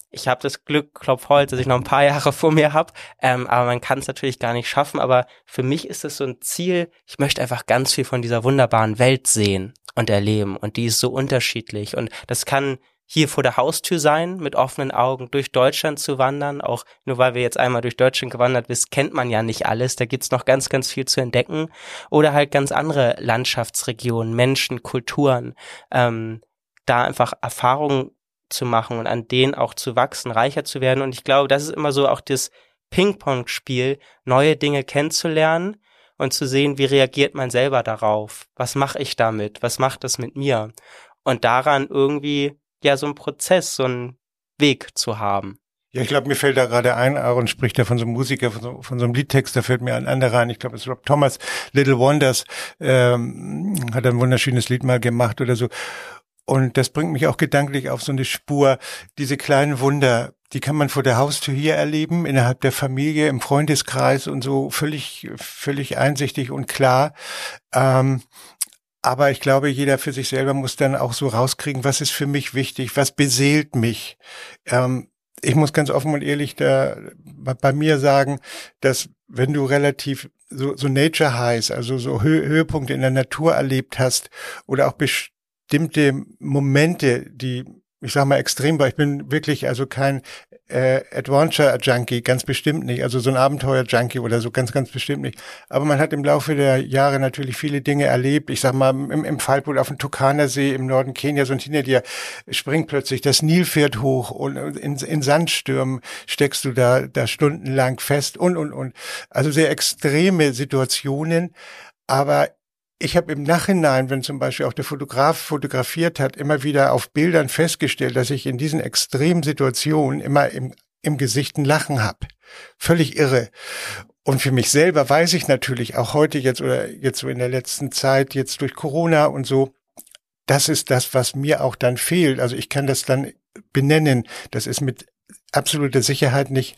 ich habe das Glück, klopf Holz, dass ich noch ein paar Jahre vor mir habe, ähm, aber man kann es natürlich gar nicht schaffen. Aber für mich ist es so ein Ziel, ich möchte einfach ganz viel von dieser wunderbaren Welt sehen und erleben. Und die ist so unterschiedlich. Und das kann hier vor der Haustür sein, mit offenen Augen durch Deutschland zu wandern. Auch nur weil wir jetzt einmal durch Deutschland gewandert sind, kennt man ja nicht alles. Da gibt's noch ganz, ganz viel zu entdecken. Oder halt ganz andere Landschaftsregionen, Menschen, Kulturen. Ähm, da einfach Erfahrungen zu machen und an denen auch zu wachsen, reicher zu werden. Und ich glaube, das ist immer so auch das Ping-Pong-Spiel, neue Dinge kennenzulernen und zu sehen, wie reagiert man selber darauf? Was mache ich damit? Was macht das mit mir? Und daran irgendwie ja so ein Prozess, so ein Weg zu haben. Ja, ich glaube, mir fällt da gerade ein, Aaron spricht da von so einem Musiker, von so, von so einem Liedtext, da fällt mir ein anderer ein, ich glaube, es ist Rob Thomas, Little Wonders, ähm, hat ein wunderschönes Lied mal gemacht oder so. Und das bringt mich auch gedanklich auf so eine Spur. Diese kleinen Wunder, die kann man vor der Haustür hier erleben, innerhalb der Familie, im Freundeskreis und so völlig, völlig einsichtig und klar. Ähm, aber ich glaube, jeder für sich selber muss dann auch so rauskriegen, was ist für mich wichtig, was beseelt mich. Ähm, ich muss ganz offen und ehrlich da bei mir sagen, dass wenn du relativ so, so Nature Highs, also so Hö Höhepunkte in der Natur erlebt hast oder auch bestimmte Momente, die ich sag mal extrem war. Ich bin wirklich also kein äh, Adventure-Junkie, ganz bestimmt nicht. Also so ein Abenteuer-Junkie oder so, ganz, ganz bestimmt nicht. Aber man hat im Laufe der Jahre natürlich viele Dinge erlebt. Ich sag mal, im, im Fallboot auf dem Turkana-See im Norden Kenias und hinter dir springt plötzlich das Nilpferd hoch und in, in Sandstürmen steckst du da, da stundenlang fest und, und, und. Also sehr extreme Situationen. Aber ich habe im Nachhinein, wenn zum Beispiel auch der Fotograf fotografiert hat, immer wieder auf Bildern festgestellt, dass ich in diesen extremen Situationen immer im, im Gesicht ein Lachen habe. Völlig irre. Und für mich selber weiß ich natürlich auch heute jetzt oder jetzt so in der letzten Zeit, jetzt durch Corona und so, das ist das, was mir auch dann fehlt. Also ich kann das dann benennen. Das ist mit absoluter Sicherheit nicht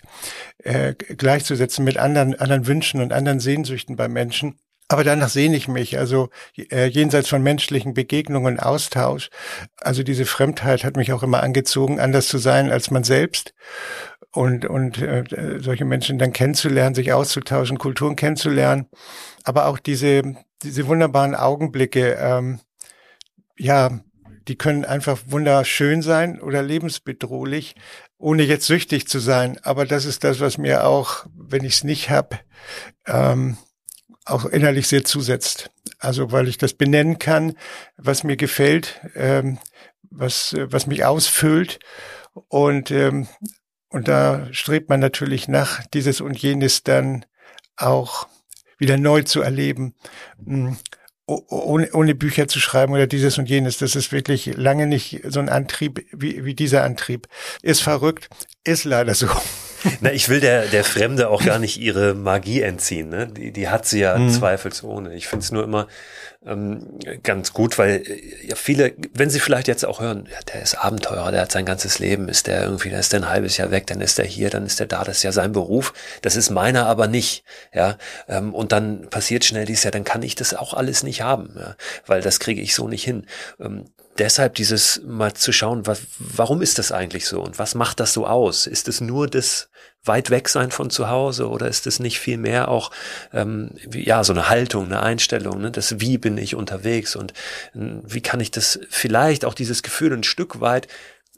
äh, gleichzusetzen mit anderen, anderen Wünschen und anderen Sehnsüchten bei Menschen. Aber danach sehne ich mich, also äh, jenseits von menschlichen Begegnungen, Austausch. Also diese Fremdheit hat mich auch immer angezogen, anders zu sein als man selbst und und äh, solche Menschen dann kennenzulernen, sich auszutauschen, Kulturen kennenzulernen, aber auch diese diese wunderbaren Augenblicke, ähm, ja, die können einfach wunderschön sein oder lebensbedrohlich, ohne jetzt süchtig zu sein. Aber das ist das, was mir auch, wenn ich es nicht hab, ähm, auch innerlich sehr zusetzt. Also weil ich das benennen kann, was mir gefällt, ähm, was, was mich ausfüllt. Und, ähm, und da strebt man natürlich nach, dieses und jenes dann auch wieder neu zu erleben, hm, ohne, ohne Bücher zu schreiben oder dieses und jenes. Das ist wirklich lange nicht so ein Antrieb wie, wie dieser Antrieb. Ist verrückt, ist leider so. Na, ich will der, der Fremde auch gar nicht ihre Magie entziehen. Ne? Die, die hat sie ja mhm. zweifelsohne. Ich finde es nur immer ähm, ganz gut, weil äh, ja viele, wenn sie vielleicht jetzt auch hören, ja, der ist Abenteurer, der hat sein ganzes Leben, ist der irgendwie, der ist der ein halbes Jahr weg, dann ist er hier, dann ist er da, das ist ja sein Beruf. Das ist meiner aber nicht. Ja, ähm, und dann passiert schnell dies ja, dann kann ich das auch alles nicht haben, ja? weil das kriege ich so nicht hin. Ähm, deshalb dieses mal zu schauen, was, warum ist das eigentlich so und was macht das so aus? Ist es nur das weit weg sein von zu Hause oder ist es nicht viel mehr auch ähm, ja so eine Haltung, eine Einstellung, ne? das Wie bin ich unterwegs und äh, wie kann ich das vielleicht auch dieses Gefühl ein Stück weit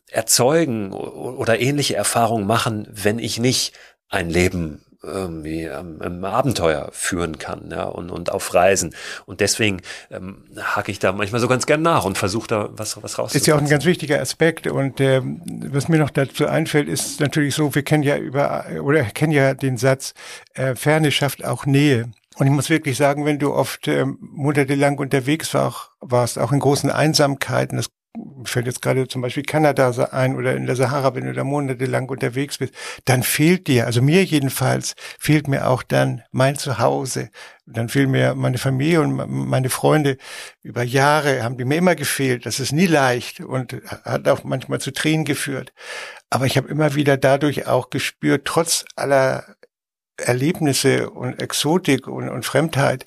erzeugen oder ähnliche Erfahrungen machen, wenn ich nicht ein Leben irgendwie ähm, im Abenteuer führen kann ja, und, und auf Reisen. Und deswegen ähm, hake ich da manchmal so ganz gern nach und versuche da was, was rauszufinden. Ist ja auch ein ganz wichtiger Aspekt. Und äh, was mir noch dazu einfällt, ist natürlich so, wir kennen ja über oder kennen ja den Satz, äh, Ferne schafft auch Nähe. Und ich muss wirklich sagen, wenn du oft ähm, monatelang unterwegs war, warst, auch in großen Einsamkeiten, das fällt jetzt gerade zum Beispiel Kanada ein oder in der Sahara, wenn du da monatelang unterwegs bist, dann fehlt dir, also mir jedenfalls, fehlt mir auch dann mein Zuhause. Dann fehlt mir meine Familie und meine Freunde. Über Jahre haben die mir immer gefehlt. Das ist nie leicht und hat auch manchmal zu Tränen geführt. Aber ich habe immer wieder dadurch auch gespürt, trotz aller Erlebnisse und Exotik und, und Fremdheit,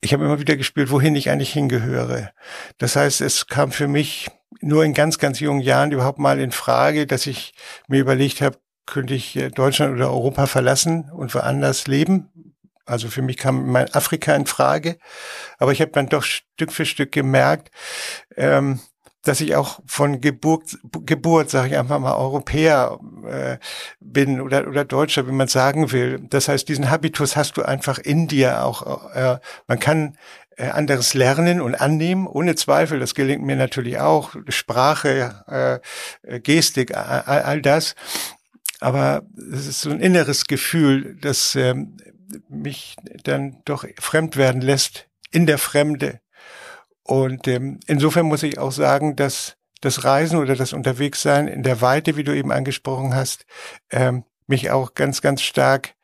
ich habe immer wieder gespürt, wohin ich eigentlich hingehöre. Das heißt, es kam für mich nur in ganz, ganz jungen Jahren überhaupt mal in Frage, dass ich mir überlegt habe, könnte ich Deutschland oder Europa verlassen und woanders leben. Also für mich kam mein Afrika in Frage. Aber ich habe dann doch Stück für Stück gemerkt, ähm, dass ich auch von Geburt, Geburt sage ich einfach mal, Europäer äh, bin oder, oder Deutscher, wie man sagen will. Das heißt, diesen Habitus hast du einfach in dir auch. Äh, man kann äh, anderes lernen und annehmen, ohne Zweifel. Das gelingt mir natürlich auch. Sprache, äh, Gestik, all, all das. Aber es ist so ein inneres Gefühl, das äh, mich dann doch fremd werden lässt in der Fremde und ähm, insofern muss ich auch sagen, dass das Reisen oder das Unterwegssein in der Weite, wie du eben angesprochen hast, ähm, mich auch ganz, ganz stark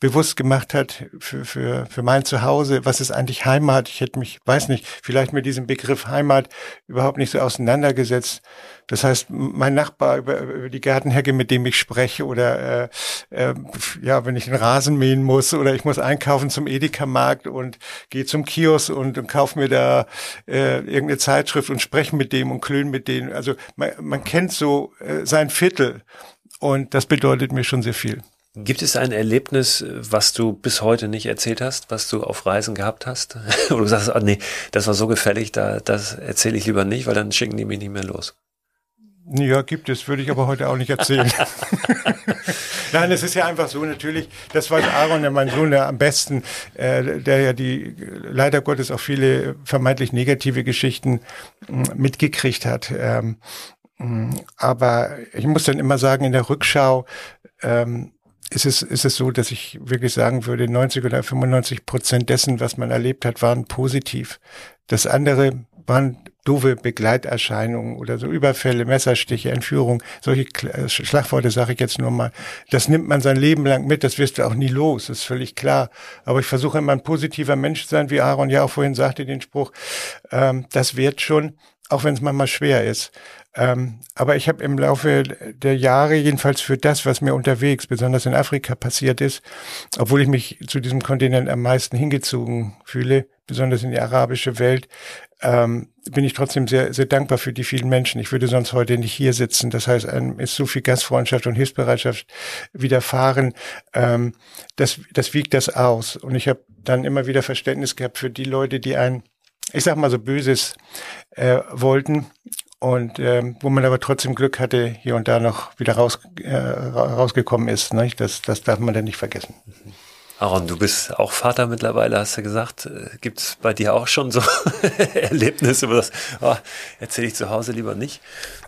bewusst gemacht hat für, für, für mein Zuhause, was ist eigentlich Heimat? Ich hätte mich, weiß nicht, vielleicht mit diesem Begriff Heimat überhaupt nicht so auseinandergesetzt. Das heißt, mein Nachbar über, über die Gartenhecke, mit dem ich spreche, oder äh, äh, ja, wenn ich den Rasen mähen muss oder ich muss einkaufen zum Edeka-Markt und gehe zum Kiosk und, und kaufe mir da äh, irgendeine Zeitschrift und spreche mit dem und klöne mit denen. Also man, man kennt so äh, sein Viertel. Und das bedeutet mir schon sehr viel. Gibt es ein Erlebnis, was du bis heute nicht erzählt hast, was du auf Reisen gehabt hast? Wo du sagst, oh nee, das war so gefällig, da, das erzähle ich lieber nicht, weil dann schicken die mich nicht mehr los. Ja, gibt es, würde ich aber heute auch nicht erzählen. Nein, es ist ja einfach so natürlich, das weiß Aaron, der mein Sohn, der am besten, äh, der ja die leider Gottes auch viele vermeintlich negative Geschichten äh, mitgekriegt hat. Ähm, aber ich muss dann immer sagen, in der Rückschau ähm, ist es, ist es so, dass ich wirklich sagen würde, 90 oder 95 Prozent dessen, was man erlebt hat, waren positiv. Das andere waren doofe Begleiterscheinungen oder so Überfälle, Messerstiche, Entführung, solche äh, Schlagworte sage ich jetzt nur mal. Das nimmt man sein Leben lang mit, das wirst du auch nie los, ist völlig klar. Aber ich versuche immer ein positiver Mensch zu sein, wie Aaron ja auch vorhin sagte, den Spruch, ähm, das wird schon, auch wenn es manchmal schwer ist. Ähm, aber ich habe im Laufe der Jahre, jedenfalls für das, was mir unterwegs, besonders in Afrika passiert ist, obwohl ich mich zu diesem Kontinent am meisten hingezogen fühle, besonders in die arabische Welt, ähm, bin ich trotzdem sehr, sehr dankbar für die vielen Menschen. Ich würde sonst heute nicht hier sitzen. Das heißt, einem ist so viel Gastfreundschaft und Hilfsbereitschaft widerfahren. Ähm, das, das wiegt das aus. Und ich habe dann immer wieder Verständnis gehabt für die Leute, die ein, ich sag mal so Böses äh, wollten und ähm, wo man aber trotzdem Glück hatte, hier und da noch wieder raus, äh, rausgekommen ist. Ne? Das, das darf man dann nicht vergessen. Aaron, du bist auch Vater mittlerweile, hast du gesagt. Äh, Gibt es bei dir auch schon so Erlebnisse, wo das oh, erzähle ich zu Hause lieber nicht?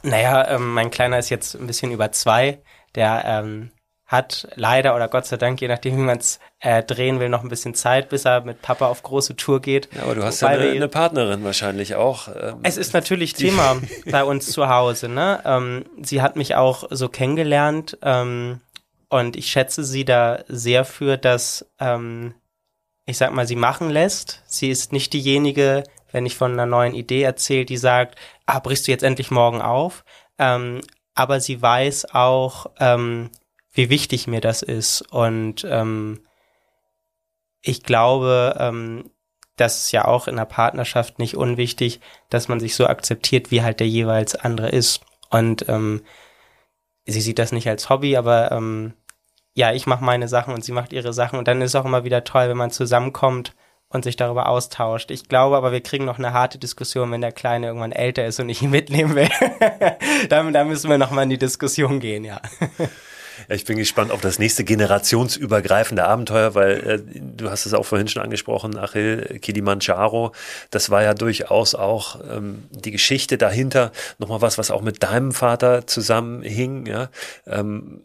Naja, ähm, mein Kleiner ist jetzt ein bisschen über zwei. Der ähm, hat leider oder Gott sei Dank, je nachdem, wie man es äh, drehen will, noch ein bisschen Zeit, bis er mit Papa auf große Tour geht. Ja, aber du hast ja eine, eine, Partnerin wahrscheinlich auch. Ähm, es ist natürlich Thema bei uns zu Hause. Ne? Ähm, sie hat mich auch so kennengelernt ähm, und ich schätze sie da sehr für, dass ähm, ich sag mal, sie machen lässt. Sie ist nicht diejenige, wenn ich von einer neuen Idee erzähle, die sagt, ah, brichst du jetzt endlich morgen auf? Ähm, aber sie weiß auch, ähm, wie wichtig mir das ist. Und ähm, ich glaube, ähm, das ist ja auch in der Partnerschaft nicht unwichtig, dass man sich so akzeptiert, wie halt der jeweils andere ist. Und ähm, sie sieht das nicht als Hobby, aber ähm, ja, ich mache meine Sachen und sie macht ihre Sachen. Und dann ist es auch immer wieder toll, wenn man zusammenkommt und sich darüber austauscht. Ich glaube aber, wir kriegen noch eine harte Diskussion, wenn der Kleine irgendwann älter ist und ich ihn mitnehmen will. da, da müssen wir noch mal in die Diskussion gehen, ja. Ich bin gespannt auf das nächste generationsübergreifende Abenteuer, weil äh, du hast es auch vorhin schon angesprochen, Achil Kilimanjaro. Das war ja durchaus auch ähm, die Geschichte dahinter. Nochmal was, was auch mit deinem Vater zusammenhing, ja, ähm,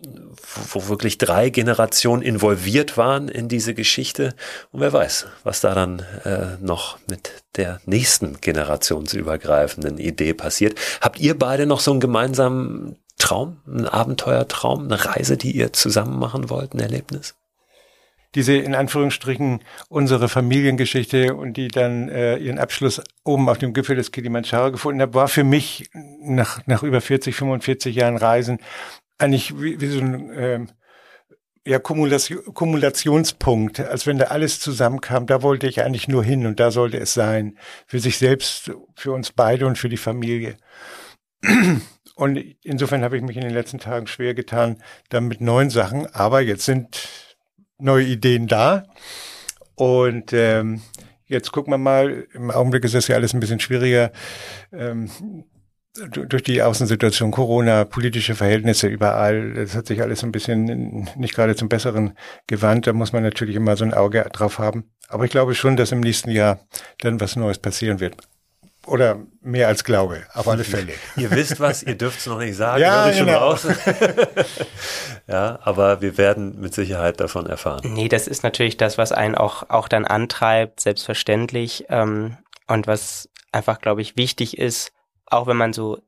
wo, wo wirklich drei Generationen involviert waren in diese Geschichte. Und wer weiß, was da dann äh, noch mit der nächsten generationsübergreifenden Idee passiert. Habt ihr beide noch so einen gemeinsamen Traum, ein Abenteuertraum, eine Reise, die ihr zusammen machen wollt, ein Erlebnis? Diese in Anführungsstrichen unsere Familiengeschichte und die dann äh, ihren Abschluss oben auf dem Gipfel des Kilimanjaro gefunden hat, war für mich nach, nach über 40, 45 Jahren Reisen eigentlich wie, wie so ein äh, ja, Kumulation, Kumulationspunkt, als wenn da alles zusammenkam, da wollte ich eigentlich nur hin und da sollte es sein. Für sich selbst, für uns beide und für die Familie. Und insofern habe ich mich in den letzten Tagen schwer getan, dann mit neuen Sachen. Aber jetzt sind neue Ideen da. Und ähm, jetzt gucken wir mal. Im Augenblick ist das ja alles ein bisschen schwieriger. Ähm, durch die Außensituation Corona, politische Verhältnisse überall, das hat sich alles ein bisschen nicht gerade zum Besseren gewandt. Da muss man natürlich immer so ein Auge drauf haben. Aber ich glaube schon, dass im nächsten Jahr dann was Neues passieren wird. Oder mehr als Glaube, auf alle Fälle. ihr wisst was, ihr dürft es noch nicht sagen, ja, genau. ja, aber wir werden mit Sicherheit davon erfahren. Nee, das ist natürlich das, was einen auch, auch dann antreibt, selbstverständlich. Ähm, und was einfach, glaube ich, wichtig ist, auch wenn man so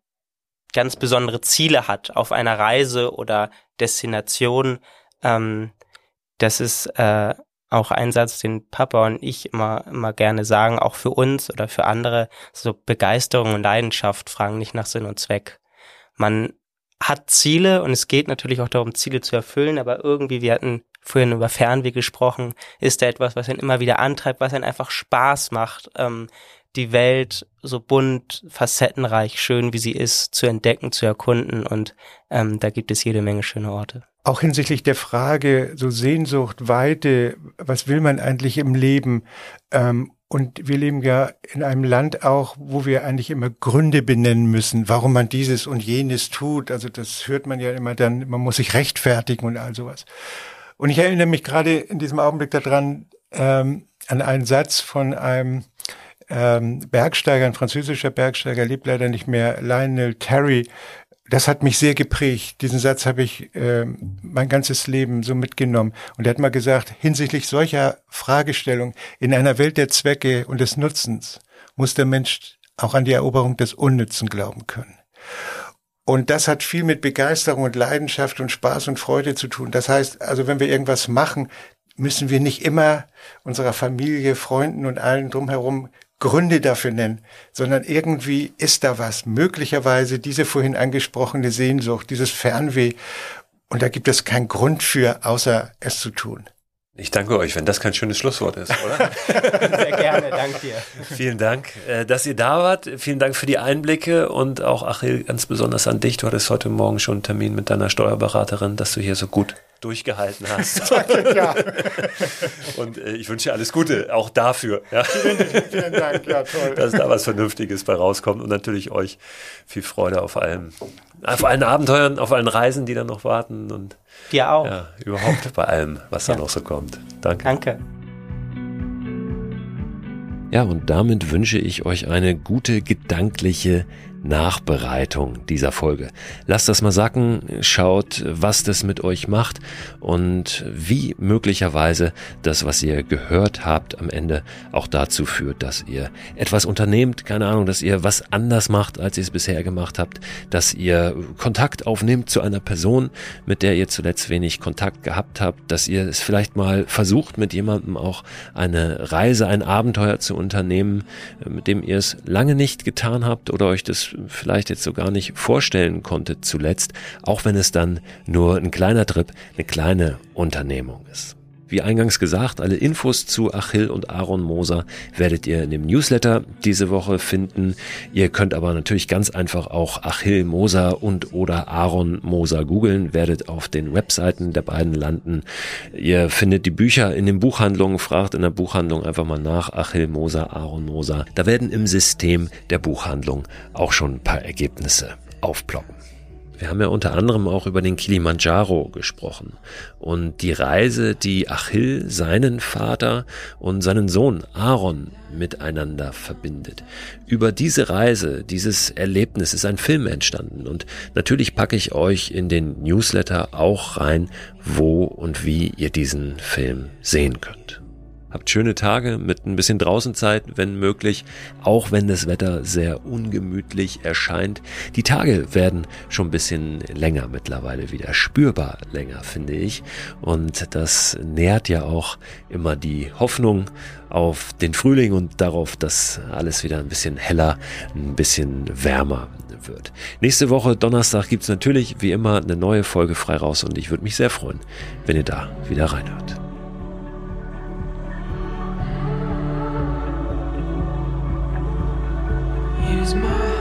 ganz besondere Ziele hat auf einer Reise oder Destination, ähm, das ist äh, auch ein Satz, den Papa und ich immer, immer gerne sagen, auch für uns oder für andere, so Begeisterung und Leidenschaft fragen nicht nach Sinn und Zweck. Man hat Ziele und es geht natürlich auch darum, Ziele zu erfüllen, aber irgendwie, wir hatten vorhin über Fernweh gesprochen, ist da etwas, was einen immer wieder antreibt, was einen einfach Spaß macht, ähm, die Welt so bunt, facettenreich, schön wie sie ist, zu entdecken, zu erkunden und ähm, da gibt es jede Menge schöne Orte. Auch hinsichtlich der Frage, so Sehnsucht, Weite, was will man eigentlich im Leben? Ähm, und wir leben ja in einem Land auch, wo wir eigentlich immer Gründe benennen müssen, warum man dieses und jenes tut. Also das hört man ja immer dann, man muss sich rechtfertigen und all sowas. Und ich erinnere mich gerade in diesem Augenblick daran, ähm, an einen Satz von einem ähm, Bergsteiger, ein französischer Bergsteiger, lebt leider nicht mehr, Lionel Terry. Das hat mich sehr geprägt. Diesen Satz habe ich äh, mein ganzes Leben so mitgenommen. Und er hat mal gesagt, hinsichtlich solcher Fragestellung in einer Welt der Zwecke und des Nutzens muss der Mensch auch an die Eroberung des Unnützen glauben können. Und das hat viel mit Begeisterung und Leidenschaft und Spaß und Freude zu tun. Das heißt, also wenn wir irgendwas machen, müssen wir nicht immer unserer Familie, Freunden und allen drumherum Gründe dafür nennen, sondern irgendwie ist da was. Möglicherweise diese vorhin angesprochene Sehnsucht, dieses Fernweh. Und da gibt es keinen Grund für, außer es zu tun. Ich danke euch, wenn das kein schönes Schlusswort ist, oder? Sehr gerne, danke dir. Vielen Dank, äh, dass ihr da wart. Vielen Dank für die Einblicke und auch Achil, ganz besonders an dich. Du hattest heute Morgen schon einen Termin mit deiner Steuerberaterin, dass du hier so gut durchgehalten hast. Ja. Und äh, ich wünsche dir alles Gute, auch dafür. Ja. Vielen, vielen Dank, ja toll. Dass da was Vernünftiges bei rauskommt und natürlich euch viel Freude auf allen, auf allen Abenteuern, auf allen Reisen, die dann noch warten und dir auch. Ja, überhaupt bei allem, was ja. da noch so kommt. Danke. Danke. Ja, und damit wünsche ich euch eine gute gedankliche Nachbereitung dieser Folge. Lasst das mal sacken, schaut, was das mit euch macht und wie möglicherweise das, was ihr gehört habt, am Ende auch dazu führt, dass ihr etwas unternehmt, keine Ahnung, dass ihr was anders macht, als ihr es bisher gemacht habt, dass ihr Kontakt aufnehmt zu einer Person, mit der ihr zuletzt wenig Kontakt gehabt habt, dass ihr es vielleicht mal versucht, mit jemandem auch eine Reise, ein Abenteuer zu unternehmen, mit dem ihr es lange nicht getan habt oder euch das vielleicht jetzt so gar nicht vorstellen konnte zuletzt, auch wenn es dann nur ein kleiner Trip, eine kleine Unternehmung ist. Wie eingangs gesagt, alle Infos zu Achill und Aaron Moser werdet ihr in dem Newsletter diese Woche finden. Ihr könnt aber natürlich ganz einfach auch Achill Moser und oder Aaron Moser googeln, werdet auf den Webseiten der beiden landen. Ihr findet die Bücher in den Buchhandlungen, fragt in der Buchhandlung einfach mal nach Achill Moser, Aaron Moser. Da werden im System der Buchhandlung auch schon ein paar Ergebnisse aufploppen. Wir haben ja unter anderem auch über den Kilimanjaro gesprochen und die Reise, die Achill seinen Vater und seinen Sohn Aaron miteinander verbindet. Über diese Reise, dieses Erlebnis ist ein Film entstanden und natürlich packe ich euch in den Newsletter auch rein, wo und wie ihr diesen Film sehen könnt. Habt schöne Tage mit ein bisschen Draußenzeit, wenn möglich, auch wenn das Wetter sehr ungemütlich erscheint. Die Tage werden schon ein bisschen länger mittlerweile wieder, spürbar länger, finde ich. Und das nährt ja auch immer die Hoffnung auf den Frühling und darauf, dass alles wieder ein bisschen heller, ein bisschen wärmer wird. Nächste Woche, Donnerstag, gibt's natürlich wie immer eine neue Folge frei raus und ich würde mich sehr freuen, wenn ihr da wieder reinhört. Use my